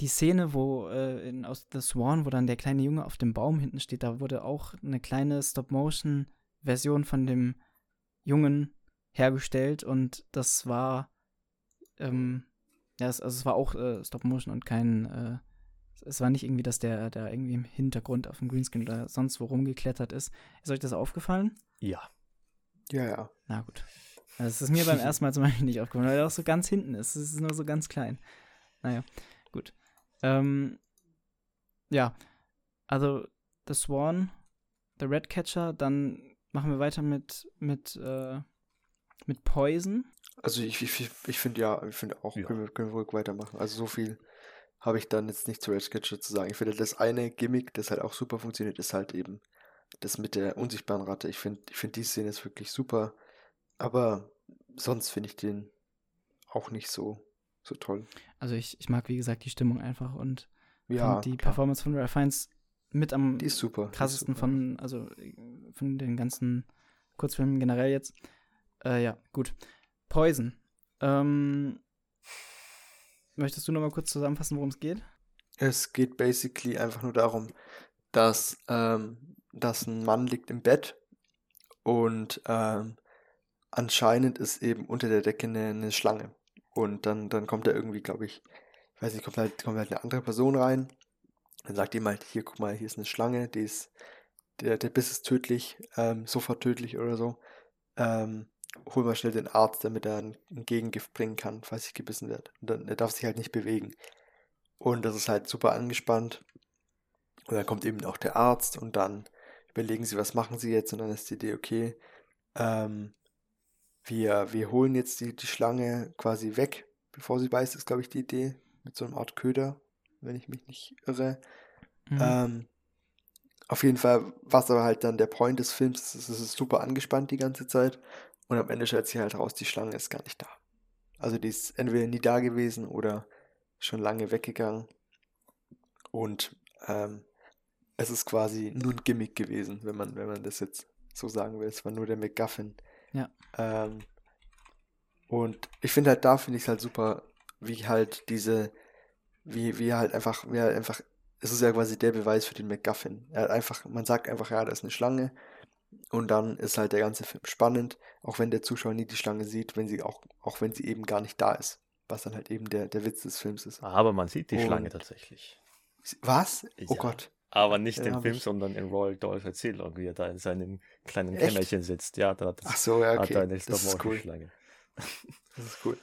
die Szene, wo äh, in, aus The Swan, wo dann der kleine Junge auf dem Baum hinten steht, da wurde auch eine kleine Stop-Motion-Version von dem Jungen hergestellt und das war, ähm, ja, es, also es war auch äh, Stop-Motion und kein, äh, es war nicht irgendwie, dass der da irgendwie im Hintergrund auf dem Greenscreen oder sonst wo rumgeklettert ist. Ist euch das aufgefallen? Ja. Ja, ja. Na gut. Das ist mir beim ersten Mal zum Beispiel nicht aufgefallen, weil er auch so ganz hinten ist. Es ist nur so ganz klein. Naja, gut. Ähm, ja, also The Swan, The Redcatcher, dann machen wir weiter mit, mit, äh, mit Poison. Also ich, ich, ich finde ja, ich finde auch, ja. Können, wir, können wir ruhig weitermachen. Also so viel habe ich dann jetzt nicht zu Redcatcher zu sagen. Ich finde, das eine Gimmick, das halt auch super funktioniert, ist halt eben das mit der unsichtbaren Ratte. Ich finde, ich finde die Szene ist wirklich super aber sonst finde ich den auch nicht so, so toll. Also ich, ich mag, wie gesagt, die Stimmung einfach und ja, die klar. Performance von Ralph Fiennes mit am super, krassesten super. von, also von den ganzen Kurzfilmen generell jetzt. Äh, ja, gut. Poison. Ähm, möchtest du noch mal kurz zusammenfassen, worum es geht? Es geht basically einfach nur darum, dass, ähm, dass ein Mann liegt im Bett und ähm, anscheinend ist eben unter der Decke eine, eine Schlange. Und dann, dann kommt da irgendwie, glaube ich, ich weiß nicht, kommt halt, kommt halt eine andere Person rein. Dann sagt ihm halt, hier, guck mal, hier ist eine Schlange, die ist, der, der Biss ist tödlich, ähm, sofort tödlich oder so. Ähm, hol mal schnell den Arzt, damit er ein, Gegengift bringen kann, falls ich gebissen werde. Und dann, er darf sich halt nicht bewegen. Und das ist halt super angespannt. Und dann kommt eben auch der Arzt und dann überlegen sie, was machen sie jetzt? Und dann ist die Idee, okay, ähm, wir, wir holen jetzt die, die Schlange quasi weg, bevor sie beißt, ist, glaube ich, die Idee. Mit so einer Art Köder, wenn ich mich nicht irre. Mhm. Ähm, auf jeden Fall, was aber halt dann der Point des Films ist, es ist super angespannt die ganze Zeit. Und am Ende stellt sich halt raus, die Schlange ist gar nicht da. Also die ist entweder nie da gewesen oder schon lange weggegangen. Und ähm, es ist quasi nur ein Gimmick gewesen, wenn man, wenn man das jetzt so sagen will. Es war nur der McGuffin. Ja. Ähm, und ich finde halt, da finde ich es halt super, wie halt diese, wie, wie halt einfach, wie halt einfach, es ist ja quasi der Beweis für den McGuffin. Er hat einfach, man sagt einfach, ja, da ist eine Schlange. Und dann ist halt der ganze Film spannend, auch wenn der Zuschauer nie die Schlange sieht, wenn sie auch, auch wenn sie eben gar nicht da ist. Was dann halt eben der, der Witz des Films ist. Aber man sieht die und Schlange tatsächlich. Was? Oh ja. Gott. Aber nicht ja, im Film, ich... sondern in Royal Dolls Erzählung, wie er da in seinem kleinen Echt? Kämmerchen sitzt. Ja, da hat, Ach so, ja, okay. hat er eine Stop-Motion-Schlange. Das ist cool.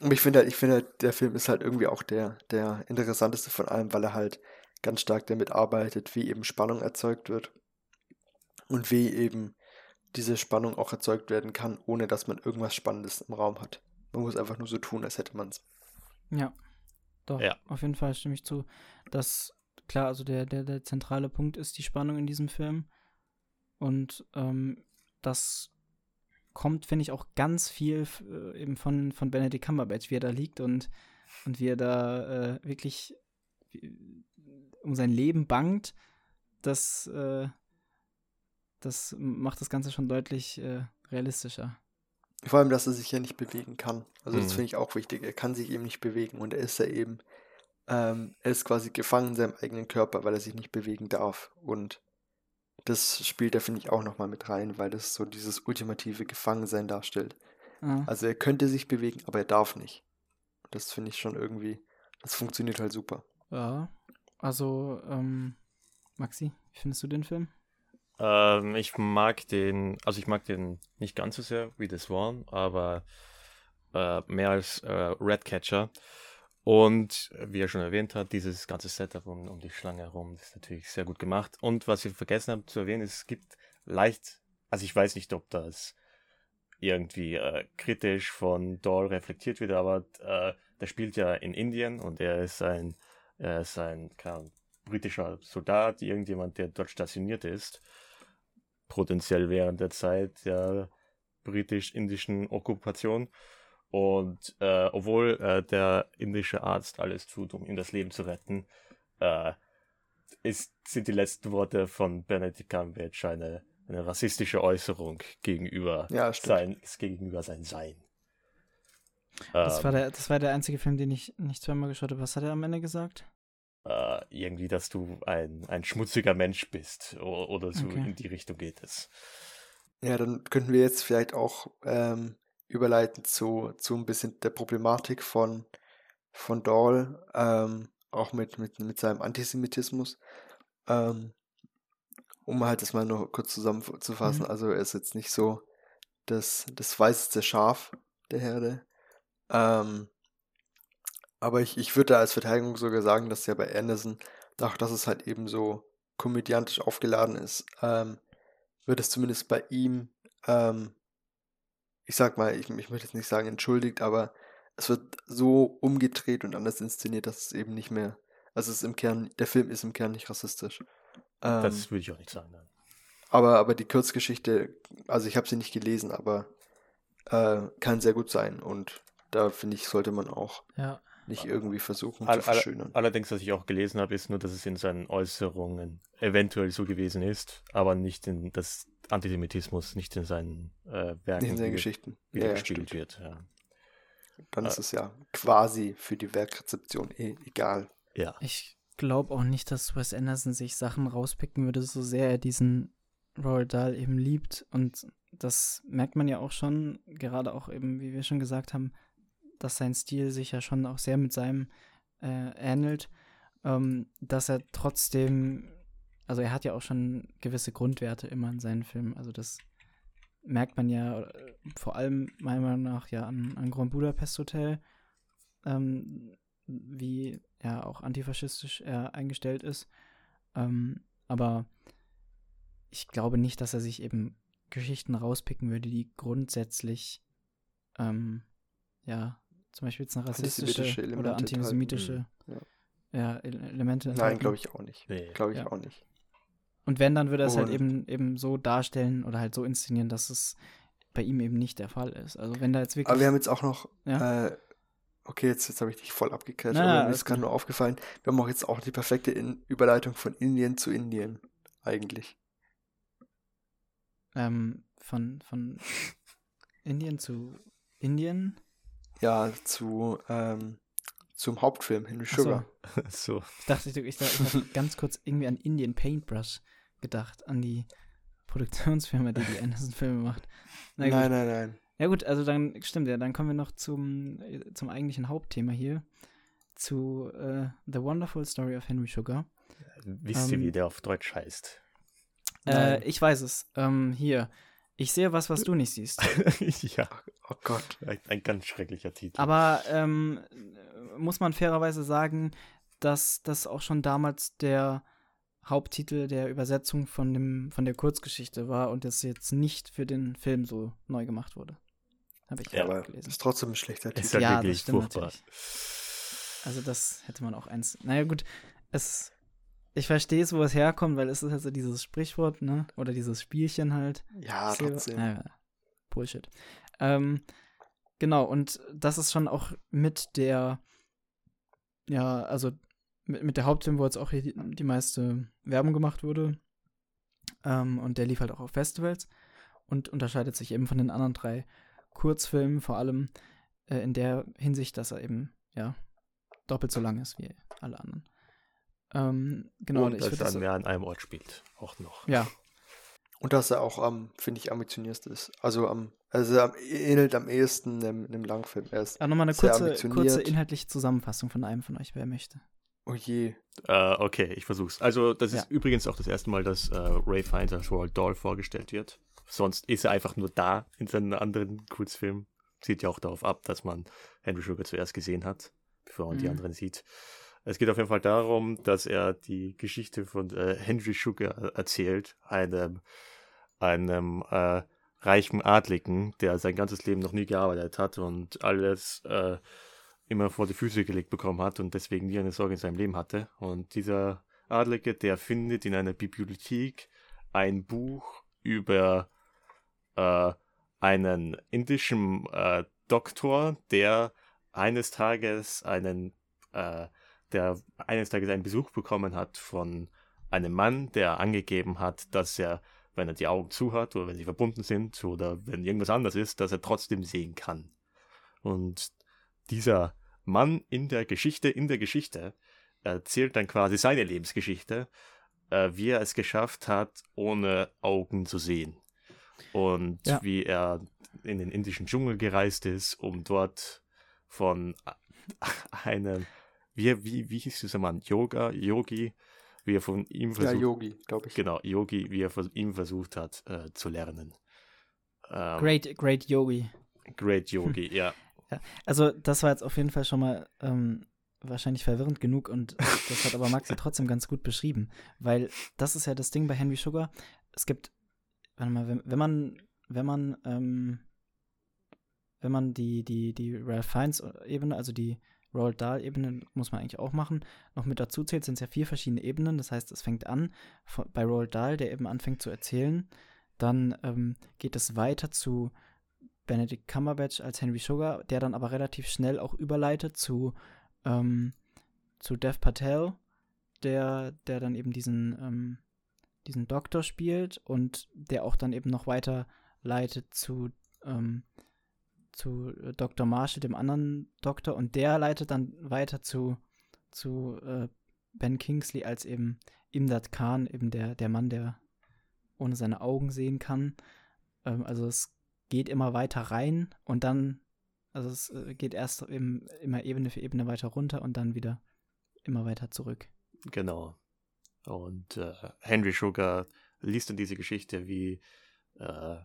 Und ich finde halt, ich finde halt, der Film ist halt irgendwie auch der, der interessanteste von allem, weil er halt ganz stark damit arbeitet, wie eben Spannung erzeugt wird und wie eben diese Spannung auch erzeugt werden kann, ohne dass man irgendwas Spannendes im Raum hat. Man muss einfach nur so tun, als hätte man es. Ja, doch, Ja. auf jeden Fall stimme ich zu. Dass, klar, also der, der, der zentrale Punkt ist die Spannung in diesem Film. Und ähm, das kommt, finde ich, auch ganz viel äh, eben von, von Benedict Cumberbatch, wie er da liegt und, und wie er da äh, wirklich wie- um sein Leben bangt. Das, äh, das macht das Ganze schon deutlich äh, realistischer. Vor allem, dass er sich ja nicht bewegen kann. Also das Mhm. finde ich auch wichtig. Er kann sich eben nicht bewegen und er ist ja eben, ähm, er ist quasi gefangen in seinem eigenen Körper, weil er sich nicht bewegen darf. Und das spielt da, finde ich, auch nochmal mit rein, weil das so dieses ultimative Gefangensein darstellt. Ja. Also er könnte sich bewegen, aber er darf nicht. Das finde ich schon irgendwie, das funktioniert halt super. Ja, also, ähm, Maxi, wie findest du den Film? Ähm, ich mag den, also ich mag den nicht ganz so sehr wie The Swan, aber äh, mehr als äh, Redcatcher. Und äh, wie er schon erwähnt hat, dieses ganze Setup um, um die Schlange herum ist natürlich sehr gut gemacht. Und was ich vergessen habe zu erwähnen, es gibt leicht, also ich weiß nicht, ob das irgendwie äh, kritisch von Dahl reflektiert wird, aber äh, der spielt ja in Indien und er ist ein, er ist ein keine britischer Soldat, irgendjemand, der dort stationiert ist potenziell während der Zeit der britisch-indischen Okkupation. Und äh, obwohl äh, der indische Arzt alles tut, um ihm das Leben zu retten, äh, ist, sind die letzten Worte von Benedict Cumberbatch eine, eine rassistische Äußerung gegenüber Ja, sein, gegenüber sein Sein. Das, Ähm, war der, das war der einzige Film, den ich nicht zweimal geschaut habe. Was hat er am Ende gesagt? Äh, irgendwie, dass du ein, ein schmutziger Mensch bist o- oder so Okay. in die Richtung geht es. Ja, dann könnten wir jetzt vielleicht auch ähm, überleiten zu, zu ein bisschen der Problematik von, von Dahl, ähm, auch mit, mit, mit seinem Antisemitismus. Ähm, um halt das mal nur kurz zusammenzufassen, Mhm. also er ist jetzt nicht so das, das weißeste Schaf der Herde. Ähm, aber ich, ich würde da als Verteidigung sogar sagen, dass ja bei Anderson, dadurch, dass es halt eben so komödiantisch aufgeladen ist, ähm, wird es zumindest bei ihm, ähm, ich sag mal, ich, ich möchte jetzt nicht sagen entschuldigt, aber es wird so umgedreht und anders inszeniert, dass es eben nicht mehr, also es ist im Kern, der Film ist im Kern nicht rassistisch. Ähm, Das würde ich auch nicht sagen. Nein. aber, aber die Kurzgeschichte, also ich habe sie nicht gelesen, aber äh, kann sehr gut sein und da finde ich, sollte man auch Ja. Nicht irgendwie versuchen All- zu all- verschönern. Allerdings, was ich auch gelesen habe, ist nur, dass es in seinen Äußerungen eventuell so gewesen ist, aber nicht in das Antisemitismus, nicht in seinen äh, Werken in seinen Geschichten. wieder Ja, ja, gespielt stimmt. wird. Ja. Dann ist Äh, es ja quasi für die Werkrezeption eh egal. ja. Ich glaube auch nicht, dass Wes Anderson sich Sachen rauspicken würde, so sehr er diesen Roald Dahl eben liebt. Und das merkt man ja auch schon, gerade auch eben, wie wir schon gesagt haben, dass sein Stil sich ja schon auch sehr mit seinem äh, ähnelt, ähm, dass er trotzdem, also er hat ja auch schon gewisse Grundwerte immer in seinen Filmen. Also das merkt man ja äh, vor allem meiner Meinung nach ja an, an Grand Budapest Hotel, ähm, wie er auch antifaschistisch er eingestellt ist. Ähm, aber ich glaube nicht, dass er sich eben Geschichten rauspicken würde, die grundsätzlich ähm, ja zum Beispiel jetzt eine rassistische Antisemitische Elemente oder antisemitische enthalten. ja, Ele- Elemente Nein, glaube ich auch nicht. Nee. Glaube ich Ja. auch nicht. Und wenn, dann würde er es halt eben, eben so darstellen oder halt so inszenieren, dass es bei ihm eben nicht der Fall ist. Also wenn da jetzt wirklich. Aber wir haben jetzt auch noch, Ja. äh, okay, jetzt, jetzt habe ich dich voll abgekriegt, Na, aber mir ist gerade nur aufgefallen, wir haben auch jetzt auch die perfekte In Überleitung von Indien zu Indien, eigentlich. ähm, von, von Indien zu Indien. Ja, zu, ähm, zum Hauptfilm, Henry Ach so. Sugar. so. Ich dachte, ich, ich, dachte, ich habe ganz kurz irgendwie an Indian Paintbrush gedacht, an die Produktionsfirma, die die Anderson-Filme macht. Na gut. Nein, nein, nein. Ja gut, also dann stimmt ja, dann kommen wir noch zum, äh, zum eigentlichen Hauptthema hier, zu äh, The Wonderful Story of Henry Sugar. Wisst ihr, Ähm, wie der auf Deutsch heißt? Äh, ich weiß es. Ähm, hier. Ich sehe was, was du nicht siehst. ja, Oh Gott. ein, ein ganz schrecklicher Titel. Aber ähm, muss man fairerweise sagen, dass das auch schon damals der Haupttitel der Übersetzung von, dem, von der Kurzgeschichte war und das jetzt nicht für den Film so neu gemacht wurde. Habe ich Ja, auch aber gelesen. ist trotzdem ein schlechter Ist Titel. ja Ja, das wirklich stimmt furchtbar. natürlich. Also das hätte man auch eins. Naja gut, es. Ich verstehe es, wo es herkommt, weil es ist halt so dieses Sprichwort, ne? Oder dieses Spielchen halt. Ja, Silber- trotzdem. Ja, Bullshit. Ähm, genau, und das ist schon auch mit der, ja, also mit, mit der Hauptfilm, wo jetzt auch hier die, die meiste Werbung gemacht wurde. Ähm, und der lief halt auch auf Festivals und unterscheidet sich eben von den anderen drei Kurzfilmen, vor allem äh, in der Hinsicht, dass er eben, ja, doppelt so lang ist wie alle anderen. Ähm, genau, und ich dass er das, mehr an einem Ort spielt. Auch noch. ja, Und dass er auch am, finde ich, ambitionierst ist. Also am, also er ähnelt am ehesten einem, einem Langfilm. Er ist, ja, nochmal eine Sehr kurze, ambitioniert. kurze inhaltliche Zusammenfassung von einem von euch, wer möchte. oh je. Äh, okay, ich versuch's. Also, das ist Ja. übrigens auch das erste Mal, dass äh, Ray Fiennes als Roald Dahl vorgestellt wird. Sonst ist er einfach nur da in seinen anderen Kurzfilmen. Sieht ja auch darauf ab, dass man Henry Sugar zuerst gesehen hat, bevor man die Mhm. anderen sieht. Es geht auf jeden Fall darum, dass er die Geschichte von äh, Henry Sugar erzählt, einem, einem äh, reichen Adligen, der sein ganzes Leben noch nie gearbeitet hat und alles äh, immer vor die Füße gelegt bekommen hat und deswegen nie eine Sorge in seinem Leben hatte. Und dieser Adlige, der findet in einer Bibliothek ein Buch über äh, einen indischen äh, Doktor, der eines Tages einen, äh, der eines Tages einen Besuch bekommen hat von einem Mann, der angegeben hat, dass er, wenn er die Augen zu hat oder wenn sie verbunden sind oder wenn irgendwas anders ist, dass er trotzdem sehen kann. Und dieser Mann in der Geschichte, in der Geschichte, erzählt dann quasi seine Lebensgeschichte, äh, wie er es geschafft hat, ohne Augen zu sehen. Und Ja. wie er in den indischen Dschungel gereist ist, um dort von einem, wie, wie, wie hieß dieser Mann? Yoga, Yogi, wie er von ihm Ja, versucht, Yogi, glaube ich. genau, Yogi, wie er von ihm versucht hat, äh, zu lernen. Ähm, Great, great Yogi. Great Yogi, ja. Also, das war jetzt auf jeden Fall schon mal ähm, wahrscheinlich verwirrend genug und das hat aber Maxi trotzdem ganz gut beschrieben, weil das ist ja das Ding bei Henry Sugar. Es gibt, warte mal, wenn, wenn man, wenn man, ähm, wenn man die, die, die Ralph Fiennes Ebene, also die Roald Dahl Ebene, muss man eigentlich auch machen, noch mit dazu zählt, sind es ja vier verschiedene Ebenen. Das heißt, es fängt an von, bei Roald Dahl, der eben anfängt zu erzählen. Dann ähm, geht es weiter zu Benedict Cumberbatch als Henry Sugar, der dann aber relativ schnell auch überleitet zu, ähm, zu Dev Patel, der, der dann eben diesen, ähm, diesen Doktor spielt und der auch dann eben noch weiter leitet zu, ähm, zu äh, Dr. Marshall, dem anderen Doktor, und der leitet dann weiter zu, zu äh, Ben Kingsley als eben Imdad Khan, eben der, der Mann, der ohne seine Augen sehen kann. Ähm, also es geht immer weiter rein und dann, also es äh, geht erst eben immer Ebene für Ebene weiter runter und dann wieder immer weiter zurück. Genau. Und äh, Henry Sugar liest dann diese Geschichte, wie, äh,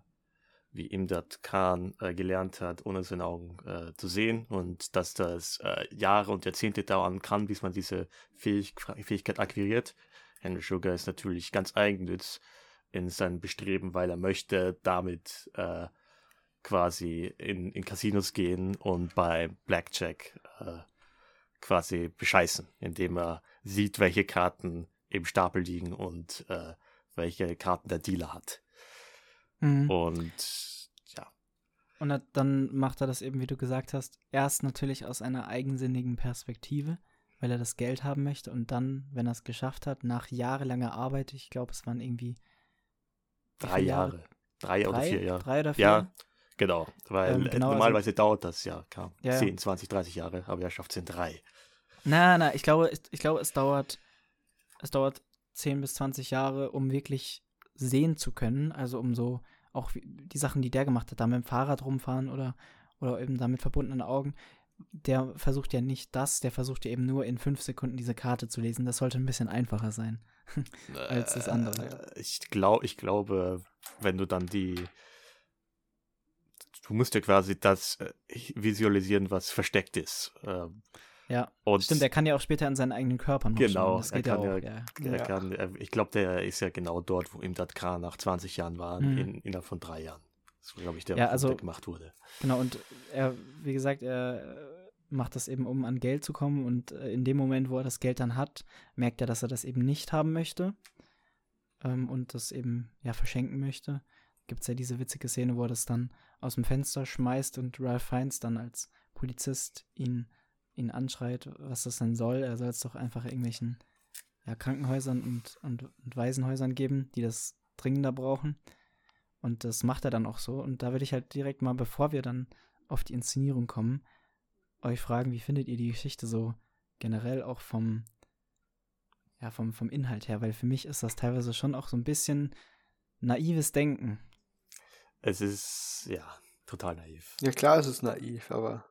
wie Imdad Khan äh, gelernt hat, ohne seine Augen äh, zu sehen und dass das äh, Jahre und Jahrzehnte dauern kann, bis man diese Fähig Fähigkeit akquiriert. Henry Sugar ist natürlich ganz eigennütz in seinem Bestreben, weil er möchte damit äh, quasi in, in Casinos gehen und bei Blackjack äh, quasi bescheißen, indem er sieht, welche Karten im Stapel liegen und äh, welche Karten der Dealer hat. Mhm. Und ja, Und da- dann macht er das eben, wie du gesagt hast, erst natürlich aus einer eigensinnigen Perspektive, weil er das Geld haben möchte und dann, wenn er es geschafft hat, nach jahrelanger Arbeit, ich glaube, es waren irgendwie wie drei viele Jahre. Drei, oder Drei, vier Jahre. drei oder vier? Ja, genau. Weil Ähm, äh, genau, also- normalerweise dauert das ja, klar, Ja, ja. 10, 20, 30 Jahre, aber er schafft es in drei. Na, na, ich glaube, ich, ich glaube, es dauert, es dauert 10 bis 20 Jahre, um wirklich sehen zu können. Also um so auch die Sachen, die der gemacht hat, da mit dem Fahrrad rumfahren oder, oder eben damit verbundenen Augen. Der versucht ja nicht das, der versucht ja eben nur in fünf Sekunden diese Karte zu lesen. Das sollte ein bisschen einfacher sein. Als das andere. Äh, Ich, glaub, ich glaube, wenn du dann die. Du musst ja quasi das äh, visualisieren, was versteckt ist. Ja, Und stimmt, er kann ja auch später in seinen eigenen Körper noch Genau. Das er geht ja kann auch. ja-. Er Ja. kann, er, ich glaube, der ist ja genau dort, wo Imdad Khan nach 20 Jahren war, Mhm. in, innerhalb von drei Jahren. Das war, glaube ich, der, Ja, also- der gemacht wurde. Genau, und er, wie gesagt, er äh, macht das eben, um an Geld zu kommen. Und äh, in dem Moment, wo er das Geld dann hat, merkt er, dass er das eben nicht haben möchte ähm, und das eben ja verschenken möchte. Gibt es ja diese witzige Szene, wo er das dann aus dem Fenster schmeißt und Ralph Fiennes dann als Polizist ihn, ihn anschreit, was das denn soll. Er soll es doch einfach irgendwelchen ja, Krankenhäusern und, und, und Waisenhäusern geben, die das dringender brauchen. Und das macht er dann auch so. Und da würde ich halt direkt mal, bevor wir dann auf die Inszenierung kommen, euch fragen, wie findet ihr die Geschichte so generell auch vom, ja, vom, vom Inhalt her? Weil für mich ist das teilweise schon auch so ein bisschen naives Denken. Es ist, ja, total naiv. Ja, klar, es ist naiv, aber,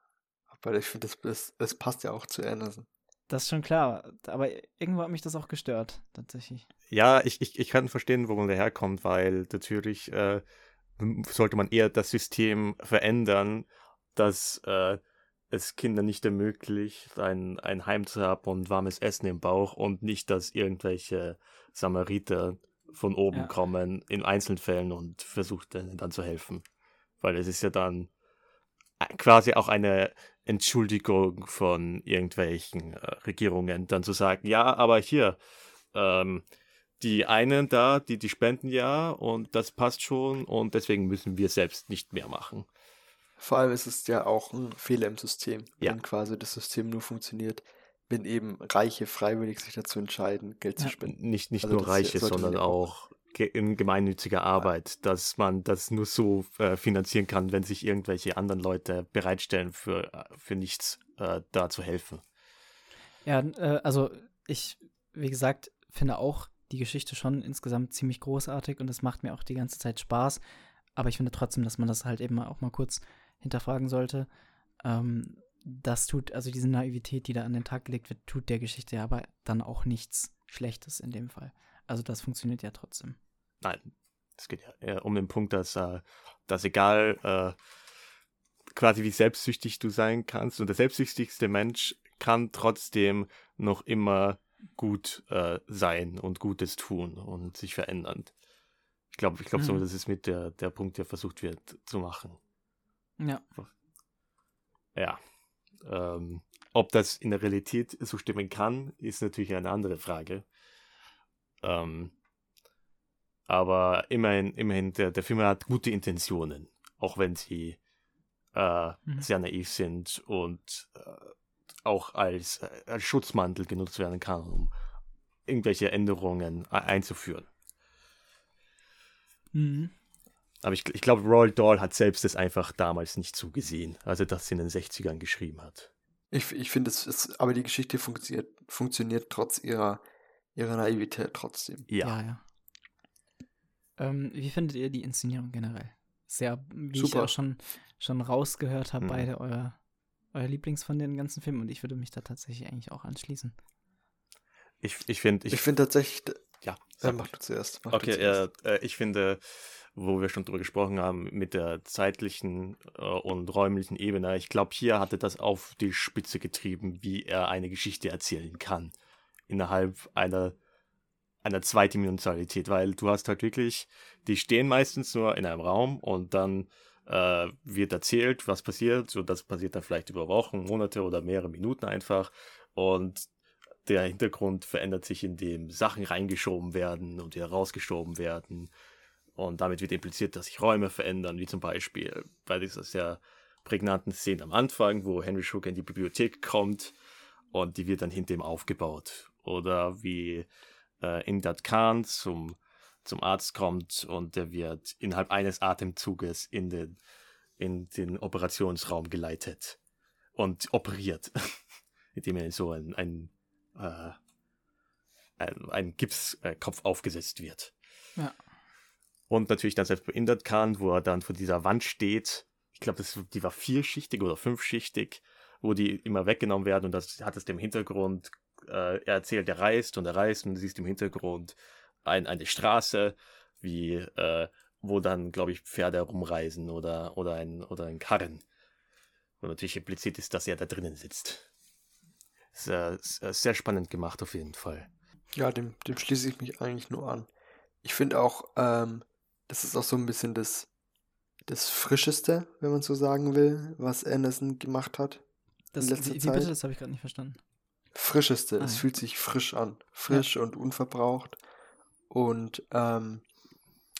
aber ich finde, das, das, das passt ja auch zu Anderson. Das ist schon klar. Aber irgendwo hat mich das auch gestört, tatsächlich. Ja, ich, ich, ich kann verstehen, worum der herkommt, weil natürlich äh, sollte man eher das System verändern, dass äh, es Kindern nicht ermöglicht, ein, ein Heim zu haben und warmes Essen im Bauch und nicht, dass irgendwelche Samariter von oben Ja. kommen in Einzelfällen und versucht denen dann zu helfen. Weil es ist ja dann quasi auch eine Entschuldigung von irgendwelchen äh, Regierungen, dann zu sagen, ja, aber hier, ähm, die einen da, die, die spenden ja und das passt schon und deswegen müssen wir selbst nicht mehr machen. Vor allem ist es ja auch ein Fehler im System, Ja. wenn quasi das System nur funktioniert, wenn eben Reiche freiwillig sich dazu entscheiden, Geld zu spenden. Nicht, nicht Also nur Reiche, sondern auch in gemeinnütziger Arbeit, dass man das nur so äh, finanzieren kann, wenn sich irgendwelche anderen Leute bereitstellen, für, äh, für nichts äh, da zu helfen. Ja, äh, also ich, wie gesagt, finde auch die Geschichte schon insgesamt ziemlich großartig und es macht mir auch die ganze Zeit Spaß. Aber ich finde trotzdem, dass man das halt eben auch mal kurz hinterfragen sollte. Ähm, das tut, also diese Naivität, die da an den Tag gelegt wird, tut der Geschichte ja aber dann auch nichts Schlechtes in dem Fall. Also das funktioniert ja trotzdem. Nein, es geht ja eher um den Punkt, dass, äh, dass egal äh, quasi wie selbstsüchtig du sein kannst und der selbstsüchtigste Mensch kann trotzdem noch immer gut äh, sein und Gutes tun und sich verändern. Ich glaube, ich glaube so, Mhm. das ist mit der, der Punkt, der versucht wird zu machen. Ja. Ja. Ähm, ob das in der Realität so stimmen kann, ist natürlich eine andere Frage. Ähm, aber immerhin, immerhin, der, der Film hat gute Intentionen, auch wenn sie äh, Mhm. sehr naiv sind und äh, auch als, äh, als Schutzmantel genutzt werden kann, um irgendwelche Änderungen einzuführen. Mhm. Aber ich, ich glaube, Roald Dahl hat selbst das einfach damals nicht zugesehen, als er das in den 60ern geschrieben hat. Ich, ich finde, es ist, aber die Geschichte funktioniert, funktioniert trotz ihrer, ihrer Naivität trotzdem. Ja. Ja, ja. Ähm, wie findet ihr die Inszenierung generell? Sehr, wie ich Super. auch schon, schon rausgehört habe, Mhm. beide euer, euer Lieblings von den ganzen Filmen und ich würde mich da tatsächlich eigentlich auch anschließen. Ich, ich finde, Ich, finde tatsächlich, d- ja, äh, mach du zuerst. Mach du Okay, zuerst. äh, äh, ich finde, wo wir schon drüber gesprochen haben, mit der zeitlichen äh, und räumlichen Ebene, ich glaube, hier hatte das auf die Spitze getrieben, wie er eine Geschichte erzählen kann. Innerhalb einer, einer Zweidimensionalität, weil du hast halt wirklich, die stehen meistens nur in einem Raum und dann äh, wird erzählt, was passiert. So, das passiert dann vielleicht über Wochen, Monate oder mehrere Minuten einfach. Und der Hintergrund verändert sich, indem Sachen reingeschoben werden und wieder rausgeschoben werden. Und damit wird impliziert, dass sich Räume verändern, wie zum Beispiel bei dieser sehr prägnanten Szene am Anfang, wo Henry Sugar in die Bibliothek kommt und die wird dann hinter ihm aufgebaut. Oder wie äh, Imdad Khan zum, zum Arzt kommt und der wird innerhalb eines Atemzuges in den, in den Operationsraum geleitet und operiert, indem er so ein, ein, äh, ein, ein Gipskopf aufgesetzt wird. Ja. Und natürlich dann selbst bei Imdad Khan, wo er dann vor dieser Wand steht. Ich glaube, die war vierschichtig oder fünfschichtig, wo die immer weggenommen werden und das hat es dem Hintergrund, äh, er erzählt, er reist und er reist und du siehst im Hintergrund ein, eine Straße, wie, äh, wo dann, glaube ich, Pferde rumreisen oder, oder, ein, oder ein Karren. Wo natürlich implizit ist, dass er da drinnen sitzt. sehr, sehr spannend gemacht auf jeden Fall. Ja, dem, dem schließe ich mich eigentlich nur an. Ich finde auch, ähm, das ist auch so ein bisschen das, das Frischeste, wenn man so sagen will, was Anderson gemacht hat. Das, in letzter wie, wie Zeit. bitte? Das habe ich gerade nicht verstanden. Frischeste. Ah, es ja. fühlt sich frisch an. Frisch und unverbraucht. Und ähm,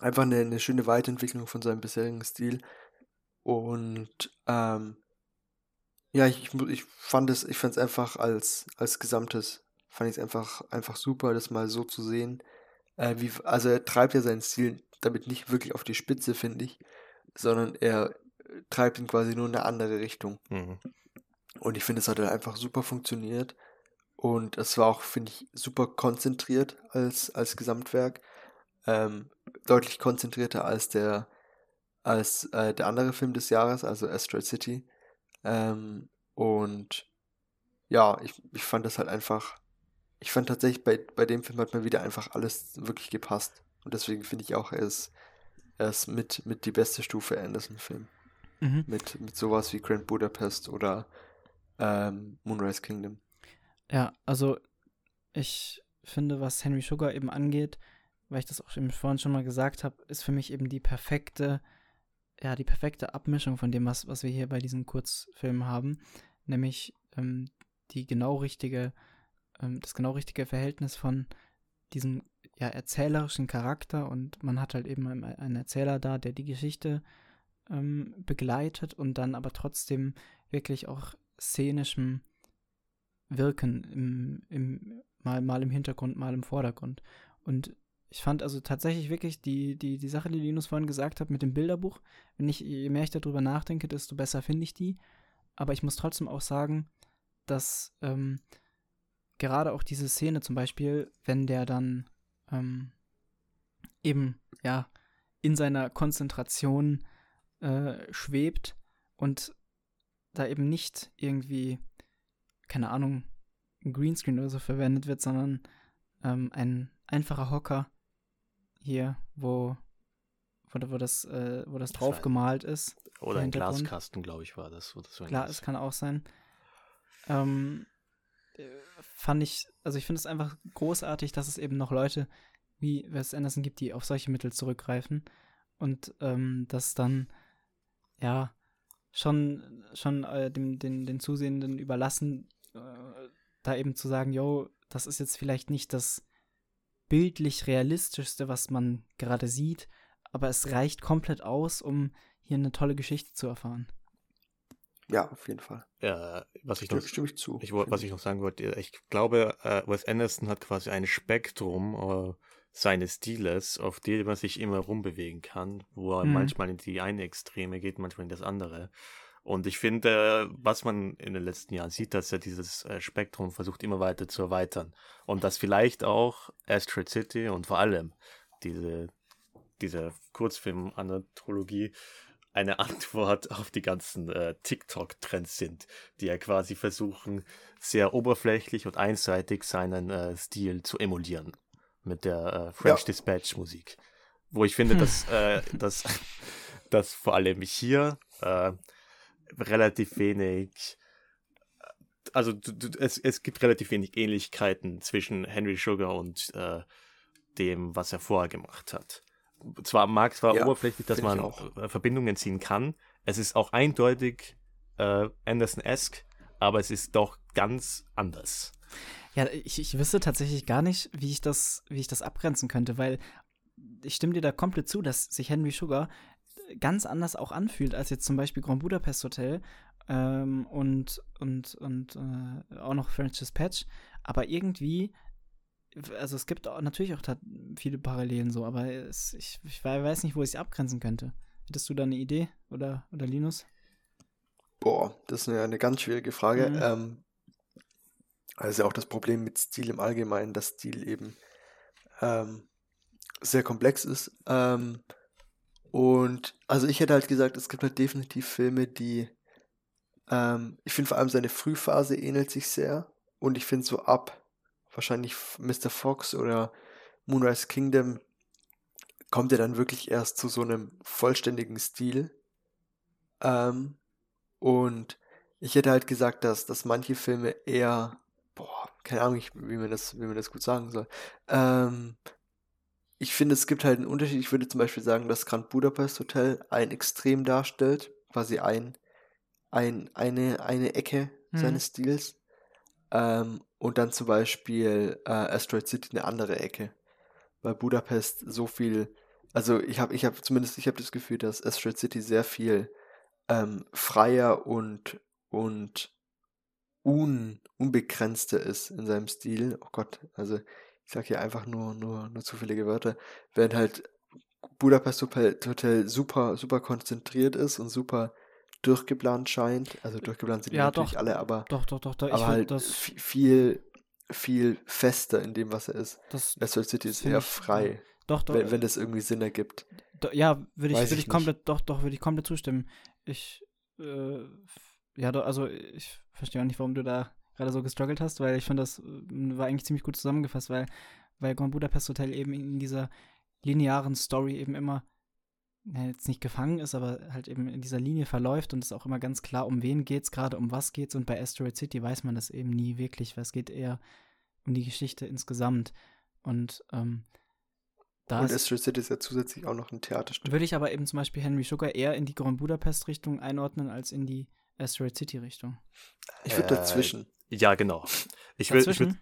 einfach eine, eine schöne Weiterentwicklung von seinem bisherigen Stil. Und ähm, ja, ich, ich fand es, ich fand es einfach als, als Gesamtes, fand ich es einfach, einfach super, das mal so zu sehen. Äh, wie, also er treibt ja seinen Stil damit nicht wirklich auf die Spitze, finde ich, sondern er äh, treibt ihn quasi nur in eine andere Richtung. Mhm. Und ich finde, es hat halt einfach super funktioniert. Und es war auch, finde ich, super konzentriert als, als Gesamtwerk. Ähm, deutlich konzentrierter als der, als äh, der andere Film des Jahres, also Asteroid City. Ähm, und ja, ich, ich fand das halt einfach, ich fand tatsächlich, bei, bei dem Film hat mir wieder einfach alles wirklich gepasst. Und deswegen finde ich auch, er ist, er ist mit, mit die beste Stufe Anderson-Film. Mhm. Mit, mit sowas wie Grand Budapest oder ähm, Moonrise Kingdom. Ja, also ich finde, was Henry Sugar eben angeht, weil ich das auch eben vorhin schon mal gesagt habe, ist für mich eben die perfekte, ja, die perfekte Abmischung von dem, was, was wir hier bei diesen Kurzfilmen haben, nämlich ähm, die genau richtige, ähm, das genau richtige Verhältnis von diesem ja, erzählerischen Charakter und man hat halt eben einen, einen Erzähler da, der die Geschichte ähm, begleitet und dann aber trotzdem wirklich auch szenischem Wirken im, im, mal, mal im Hintergrund, mal im Vordergrund. Und ich fand also tatsächlich wirklich die, die, die Sache, die Linus vorhin gesagt hat mit dem Bilderbuch, wenn ich, je mehr ich darüber nachdenke, desto besser finde ich die. Aber ich muss trotzdem auch sagen, dass ähm, gerade auch diese Szene zum Beispiel, wenn der dann ähm, eben, ja, in seiner Konzentration äh, schwebt und da eben nicht irgendwie, keine Ahnung, ein Greenscreen oder so verwendet wird, sondern ähm, ein einfacher Hocker hier, wo, wo, wo das, äh, wo das Das drauf gemalt ist. Oder Der ein. Glaskasten, glaube ich, war das. So Klar, es kann auch sein. Ähm, äh, fand ich, also ich finde es einfach großartig, dass es eben noch Leute wie Wes Anderson gibt, die auf solche Mittel zurückgreifen und ähm, das dann ja schon schon äh, dem, den, den Zusehenden überlassen, da eben zu sagen, yo, das ist jetzt vielleicht nicht das bildlich realistischste, was man gerade sieht, aber es reicht komplett aus, um hier eine tolle Geschichte zu erfahren. Ja, auf jeden Fall. Äh, was ich noch ich zu. Ich, was ich noch sagen wollte, ich glaube, äh, Wes Anderson hat quasi ein Spektrum äh, seines Stiles, auf dem man sich immer rumbewegen kann, wo er Mhm. manchmal in die eine Extreme geht, manchmal in das andere. Und ich finde, was man in den letzten Jahren sieht, dass er dieses äh, Spektrum versucht immer weiter zu erweitern. Und dass vielleicht auch Asteroid City und vor allem diese, diese Kurzfilm-Anthologie eine Antwort auf die ganzen äh, TikTok-Trends sind, die ja quasi versuchen, sehr oberflächlich und einseitig seinen äh, Stil zu emulieren mit der äh, French Ja. Dispatch Musik. Wo ich finde, Hm. dass, äh, dass, dass vor allem hier äh, relativ wenig, also du, du, es, es gibt relativ wenig Ähnlichkeiten zwischen Henry Sugar und äh, dem, was er vorher gemacht hat. Zwar mag es zwar Ja, oberflächlich, dass man auch. äh, Verbindungen ziehen kann, es ist auch eindeutig äh, Anderson-esque, aber es ist doch ganz anders. Ja, ich, ich wüsste tatsächlich gar nicht, wie ich das, wie ich das abgrenzen könnte, weil ich stimme dir da komplett zu, dass sich Henry Sugar ganz anders auch anfühlt als jetzt zum Beispiel Grand Budapest Hotel ähm, und, und, und äh, auch noch French Dispatch. Aber irgendwie, also es gibt auch, natürlich auch viele Parallelen so, aber es, ich, ich weiß nicht, wo ich es abgrenzen könnte. Hättest du da eine Idee oder, oder Linus? Boah, das ist eine, eine ganz schwierige Frage. Mhm. Ähm, also auch das Problem mit Stil im Allgemeinen, dass Stil eben ähm, sehr komplex ist. Ähm, und also ich hätte halt gesagt, es gibt halt definitiv Filme, die ähm, ich finde vor allem seine Frühphase ähnelt sich sehr. Und ich finde so ab wahrscheinlich Mr. Fox oder Moonrise Kingdom kommt er dann wirklich erst zu so einem vollständigen Stil. Ähm, und ich hätte halt gesagt, dass, dass manche Filme eher keine Ahnung, wie, man das, wie man das gut sagen soll. Ähm, ich finde, es gibt halt einen Unterschied. Ich würde zum Beispiel sagen, das Grand Budapest Hotel ein Extrem darstellt, quasi ein, ein, eine, eine Ecke Mhm. seines Stils. Ähm, und dann zum Beispiel äh, Asteroid City eine andere Ecke. Weil Budapest so viel, also ich habe, ich habe zumindest, ich habe das Gefühl, dass Asteroid City sehr viel ähm, freier und, und un, unbegrenzter ist in seinem Stil. Oh Gott, also ich sage hier einfach nur, nur, nur zufällige Wörter. Während halt Budapest Hotel, super, super konzentriert ist und super durchgeplant scheint. Also durchgeplant sind Ja, natürlich doch. alle, aber, Doch, doch, doch, doch. Aber halt das, vi- viel, viel fester in dem, was er ist. das, Asteroid City ist eher ich- frei, doch, doch. wenn, wenn das irgendwie Sinn ergibt. Do, ja, würde ich, würde ich ich komplett, doch, doch, würde ich komplett zustimmen. Ich, äh, ja, doch, also ich verstehe auch nicht, warum du da gerade so gestruggelt hast, weil ich finde, das äh, war eigentlich ziemlich gut zusammengefasst, weil, weil Grand Budapest Hotel eben in dieser linearen Story eben immer, ja, jetzt nicht gefangen ist, aber halt eben in dieser Linie verläuft und es auch immer ganz klar, um wen geht's gerade, um was geht's und bei Asteroid City weiß man das eben nie wirklich, weil es geht eher um die Geschichte insgesamt und ähm, da Und Asteroid City ist ja zusätzlich auch noch ein Theaterstück. würde ich aber eben zum Beispiel Henry Sugar eher in die Grand Budapest-Richtung einordnen als in die Asteroid City-Richtung. Ich würde Äh, dazwischen. Ja, genau. Ich würde ich würd,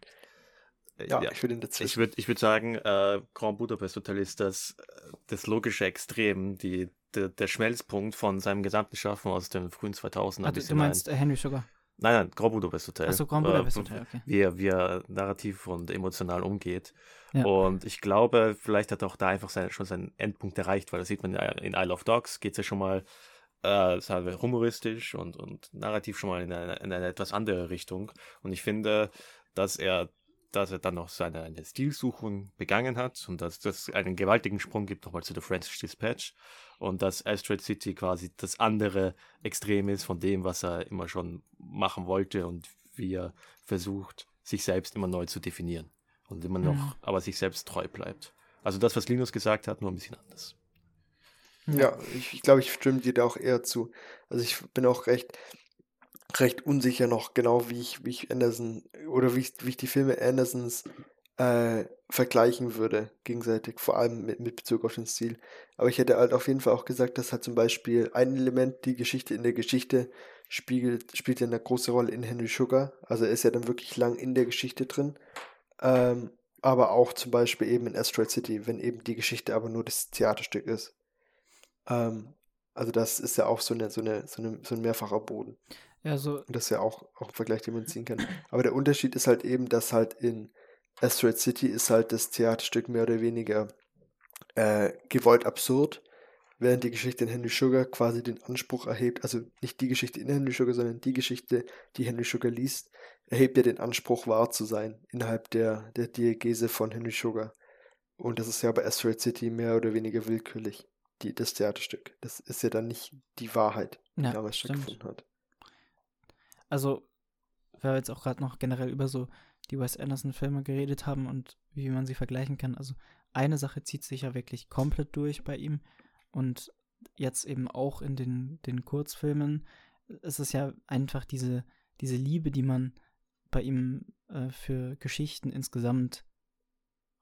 äh, Ja, ja, ich würde ihn dazwischen. Ich würde ich würd sagen, äh, Grand Budapest Hotel ist das, äh, das logische Extrem, die, der, der Schmelzpunkt von seinem gesamten Schaffen aus den frühen 2000er Ah, du, meinst äh, Henry Sugar? Nein, nein, Grand Budapest Hotel. Achso, Grand Budapest Hotel, okay. Wie er, wie er narrativ und emotional umgeht. Ja. Und ich glaube, vielleicht hat er auch da einfach sein, schon seinen Endpunkt erreicht, weil das sieht man ja in Isle of Dogs, geht es ja schon mal, äh, wir, humoristisch und, und narrativ schon mal in eine, in eine etwas andere Richtung. Und ich finde, dass er dass er dann noch seine eine Stilsuchung begangen hat und dass das einen gewaltigen Sprung gibt nochmal zu The French Dispatch und dass Asteroid City quasi das andere Extrem ist von dem, was er immer schon machen wollte und wie er versucht, sich selbst immer neu zu definieren und immer noch, Mhm. aber sich selbst treu bleibt. Also das, was Linus gesagt hat, nur ein bisschen anders. Ja, ich, ich glaube, ich stimme dir da auch eher zu. Also ich bin auch recht, recht unsicher noch genau, wie ich, wie ich Anderson oder wie ich, wie ich die Filme Andersons äh, vergleichen würde, gegenseitig, vor allem mit, mit Bezug auf den Stil. Aber ich hätte halt auf jeden Fall auch gesagt, dass halt zum Beispiel ein Element, die Geschichte in der Geschichte spiegelt, spielt ja eine große Rolle in Henry Sugar. Also er ist ja dann wirklich lang in der Geschichte drin. Ähm, aber auch zum Beispiel eben in Asteroid City, wenn eben die Geschichte aber nur das Theaterstück ist. Ähm, also das ist ja auch so, eine, so, eine, so, eine, so ein mehrfacher Boden. Ja, so, Und das ist ja auch, auch ein Vergleich, den man ziehen kann. Aber der Unterschied ist halt eben, dass halt in Asteroid City ist halt das Theaterstück mehr oder weniger äh, gewollt absurd, während die Geschichte in Henry Sugar quasi den Anspruch erhebt, also nicht die Geschichte in Henry Sugar, sondern die Geschichte, die Henry Sugar liest, erhebt ja den Anspruch, wahr zu sein innerhalb der, der Diegese von Henry Sugar. Und das ist ja bei Asteroid City mehr oder weniger willkürlich, die, das Theaterstück. Das ist ja dann nicht die Wahrheit, die ja, damals stimmt. stattgefunden hat. Also, weil wir jetzt auch gerade noch generell über so die Wes Anderson-Filme geredet haben und wie man sie vergleichen kann. Also, eine Sache zieht sich ja wirklich komplett durch bei ihm und jetzt eben auch in den, den Kurzfilmen ist es ja einfach diese, diese Liebe, die man bei ihm äh, für Geschichten insgesamt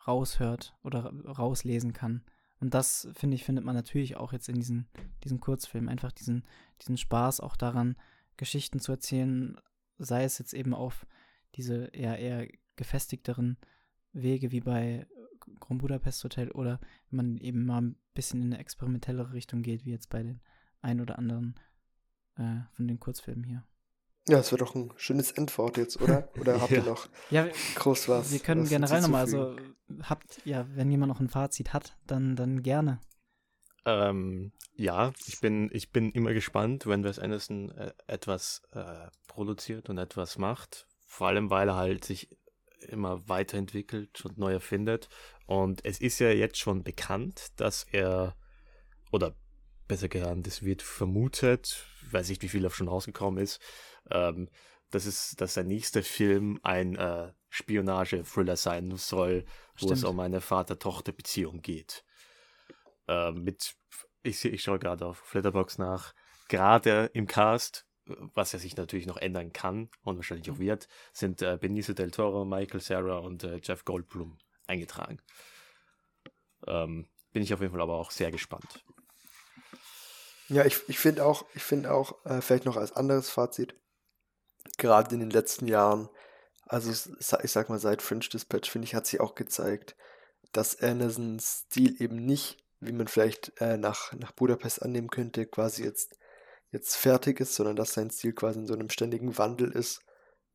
raushört oder ra- rauslesen kann. Und das, finde ich, findet man natürlich auch jetzt in diesen, diesen Kurzfilmen. Einfach diesen, diesen Spaß auch daran, Geschichten zu erzählen, sei es jetzt eben auf diese eher, eher gefestigteren Wege wie bei Grand Budapest Hotel oder wenn man eben mal ein bisschen in eine experimentellere Richtung geht, wie jetzt bei den ein oder anderen äh, von den Kurzfilmen hier. Ja, es wird doch ein schönes Endwort jetzt, oder? Oder habt ihr Ja. noch Ja, wir, groß was? wir können was generell nochmal, also habt, ja, wenn jemand noch ein Fazit hat, dann, dann gerne. Ähm, ja, ich bin, ich bin immer gespannt, wenn Wes Anderson äh, etwas äh, produziert und etwas macht. Vor allem, weil er halt sich immer weiterentwickelt und neu erfindet. Und es ist ja jetzt schon bekannt, dass er, oder besser gesagt, es wird vermutet, weiß nicht, wie viel auch schon rausgekommen ist, ähm, dass, es, dass sein nächster Film ein äh, Spionage-Thriller sein soll, wo es Stimmt. um eine Vater-Tochter-Beziehung geht äh, mit, ich, ich schaue gerade auf Flutterbox nach, gerade im Cast was er sich natürlich noch ändern kann und wahrscheinlich auch wird, sind äh, Benicio del Toro, Michael Sarah und äh, Jeff Goldblum eingetragen. Ähm, bin ich auf jeden Fall aber auch sehr gespannt. Ja, ich, ich finde auch, ich finde auch, äh, vielleicht noch als anderes Fazit, gerade in den letzten Jahren, also ich sag mal, seit Fringe Dispatch, finde ich, hat sich auch gezeigt, dass Andersons Stil eben nicht, wie man vielleicht äh, nach, nach Budapest annehmen könnte, quasi jetzt, jetzt fertig ist, sondern dass sein Stil quasi in so einem ständigen Wandel ist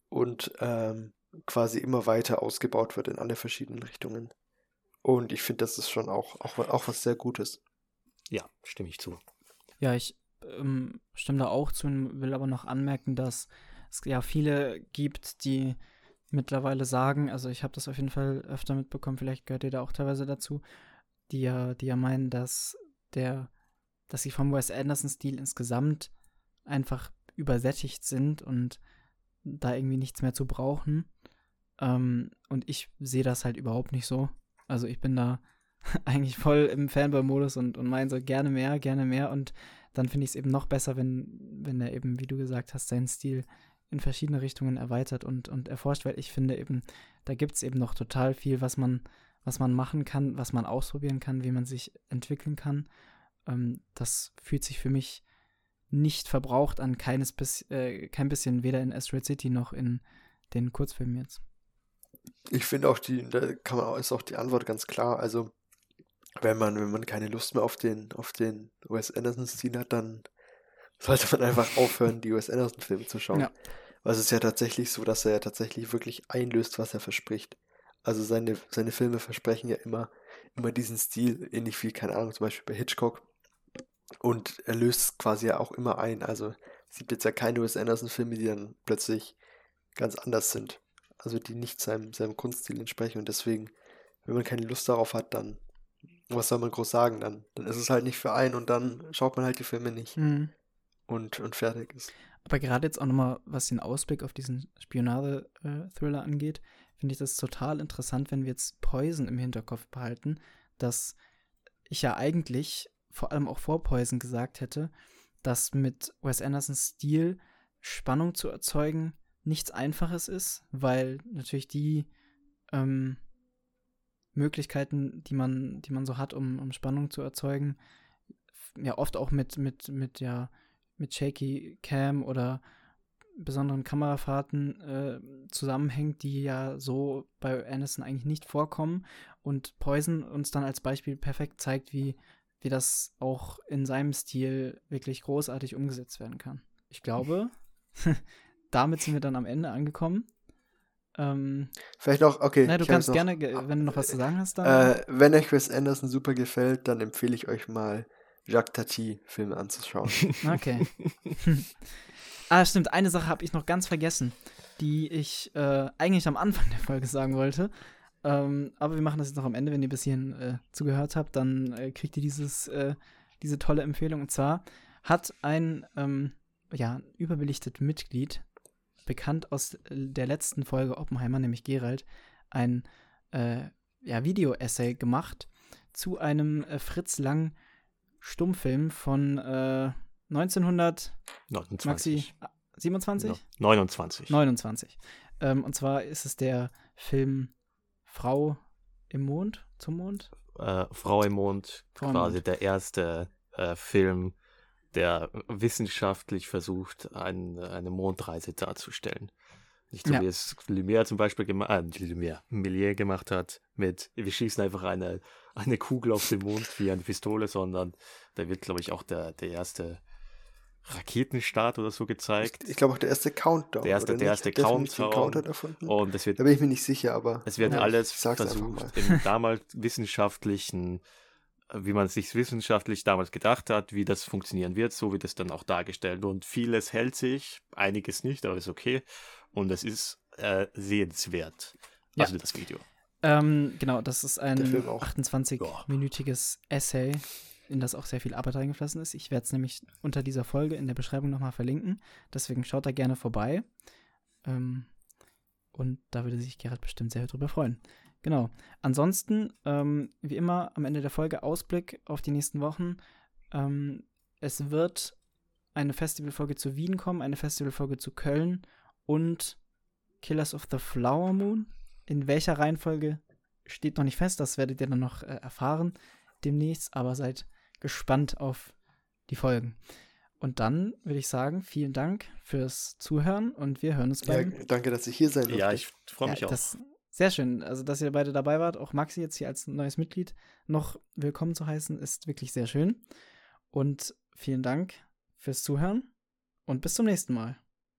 und ähm, quasi immer weiter ausgebaut wird in alle verschiedenen Richtungen. Und ich finde, das ist schon auch, auch, auch was sehr Gutes. Ja, stimme ich zu. Ja, ich ähm, stimme da auch zu und will aber noch anmerken, dass es ja viele gibt, die mittlerweile sagen, also ich habe das auf jeden Fall öfter mitbekommen, vielleicht gehört ihr da auch teilweise dazu, die ja, die ja meinen, dass der, dass sie vom Wes Anderson-Stil insgesamt einfach übersättigt sind und da irgendwie nichts mehr zu brauchen. Ähm, und ich sehe das halt überhaupt nicht so. Also ich bin da eigentlich voll im Fanboy-Modus und, und meine so gerne mehr, gerne mehr. Und dann finde ich es eben noch besser, wenn, wenn er eben, wie du gesagt hast, seinen Stil in verschiedene Richtungen erweitert und, und erforscht, weil ich finde eben, da gibt es eben noch total viel, was man, was man machen kann, was man ausprobieren kann, wie man sich entwickeln kann. Ähm, das fühlt sich für mich nicht verbraucht an, keines bis, äh, kein bisschen weder in Asteroid City noch in den Kurzfilmen jetzt. Ich finde auch die, da kann man ist auch die Antwort ganz klar. Also wenn man, wenn man keine Lust mehr auf den, auf den Wes Anderson-Stil hat, dann sollte man einfach aufhören, die Wes Anderson-Filme zu schauen. Ja. Weil es ist ja tatsächlich so, dass er ja tatsächlich wirklich einlöst, was er verspricht. Also seine, seine Filme versprechen ja immer, immer diesen Stil, ähnlich wie, keine Ahnung, zum Beispiel bei Hitchcock. Und er löst quasi ja auch immer ein. Also es gibt jetzt ja keine Wes Anderson-Filme, die dann plötzlich ganz anders sind. Also die nicht seinem, seinem Kunststil entsprechen. Und deswegen, wenn man keine Lust darauf hat, dann was soll man groß sagen dann? Dann ist es halt nicht für einen und dann schaut man halt die Filme nicht. Mhm. Und, und fertig ist. Aber gerade jetzt auch nochmal, was den Ausblick auf diesen Spionage-Thriller angeht, finde ich das total interessant, wenn wir jetzt Poison im Hinterkopf behalten, dass ich ja eigentlich, vor allem auch vor Poison gesagt hätte, dass mit Wes Andersons Stil Spannung zu erzeugen nichts Einfaches ist, weil natürlich die ähm, Möglichkeiten, die man, die man so hat, um, um Spannung zu erzeugen, ja oft auch mit, mit, mit, ja, mit Shaky Cam oder besonderen Kamerafahrten äh, zusammenhängt, die ja so bei Anderson eigentlich nicht vorkommen und Poison uns dann als Beispiel perfekt zeigt, wie, wie das auch in seinem Stil wirklich großartig umgesetzt werden kann. Ich glaube, damit sind wir dann am Ende angekommen. Ähm, Vielleicht noch, okay. Na, du kannst noch, gerne, wenn du noch was zu sagen hast, dann. Äh, wenn euch Wes Anderson super gefällt, dann empfehle ich euch mal Jacques Tati Filme anzuschauen. Okay. ah, stimmt. Eine Sache habe ich noch ganz vergessen, die ich äh, eigentlich am Anfang der Folge sagen wollte. Ähm, aber wir machen das jetzt noch am Ende. Wenn ihr bis hierhin äh, zugehört habt, dann äh, kriegt ihr dieses, äh, diese tolle Empfehlung. Und zwar hat ein ähm, ja, überbelichtet Mitglied bekannt aus der letzten Folge Oppenheimer, nämlich Gerald, ein äh, ja, Video-Essay gemacht zu einem äh, Fritz Lang Stummfilm von äh, 1900 29. Maxi, 27? No, 29. 29. Ähm, und zwar ist es der Film Frau im Mond, zum Mond? Äh, Frau im Mond, Frau quasi Mond. der erste äh, Film, der wissenschaftlich versucht, ein, eine Mondreise darzustellen. Nicht so ja. wie es Lumière zum Beispiel gemacht, äh, Lumière, Millier gemacht hat, mit, wir schießen einfach eine, eine Kugel auf den Mond wie eine Pistole, sondern da wird, glaube ich, auch der, der erste Raketenstart oder so gezeigt. Ich, ich glaube auch der erste Countdown. Der erste, der erste Countdown. Countdown erfunden. Und es wird, da bin ich mir nicht sicher, aber. Es wird ja, alles versucht, im damals wissenschaftlichen wie man sich wissenschaftlich damals gedacht hat, wie das funktionieren wird, so wird es dann auch dargestellt. Und vieles hält sich, einiges nicht, aber ist okay. Und es ist äh, sehenswert. Also das Video. Ähm, genau, das ist ein 28-minütiges Essay, in das auch sehr viel Arbeit reingeflossen ist. Ich werde es nämlich unter dieser Folge in der Beschreibung nochmal verlinken. Deswegen schaut da gerne vorbei. Ähm, und da würde sich Gerhard bestimmt sehr drüber freuen. Genau. Ansonsten, ähm, wie immer, am Ende der Folge Ausblick auf die nächsten Wochen. Ähm, es wird eine Festivalfolge zu Wien kommen, eine Festivalfolge zu Köln und Killers of the Flower Moon. In welcher Reihenfolge steht noch nicht fest, das werdet ihr dann noch äh, erfahren demnächst, aber seid gespannt auf die Folgen. Und dann würde ich sagen, vielen Dank fürs Zuhören und wir hören uns beim. Ja, danke, dass ich hier sein durfte. Ja, ich freue mich ja, auch. Das, sehr schön, also dass ihr beide dabei wart. Auch Maxi jetzt hier als neues Mitglied noch willkommen zu heißen, ist wirklich sehr schön. Und vielen Dank fürs Zuhören und bis zum nächsten Mal.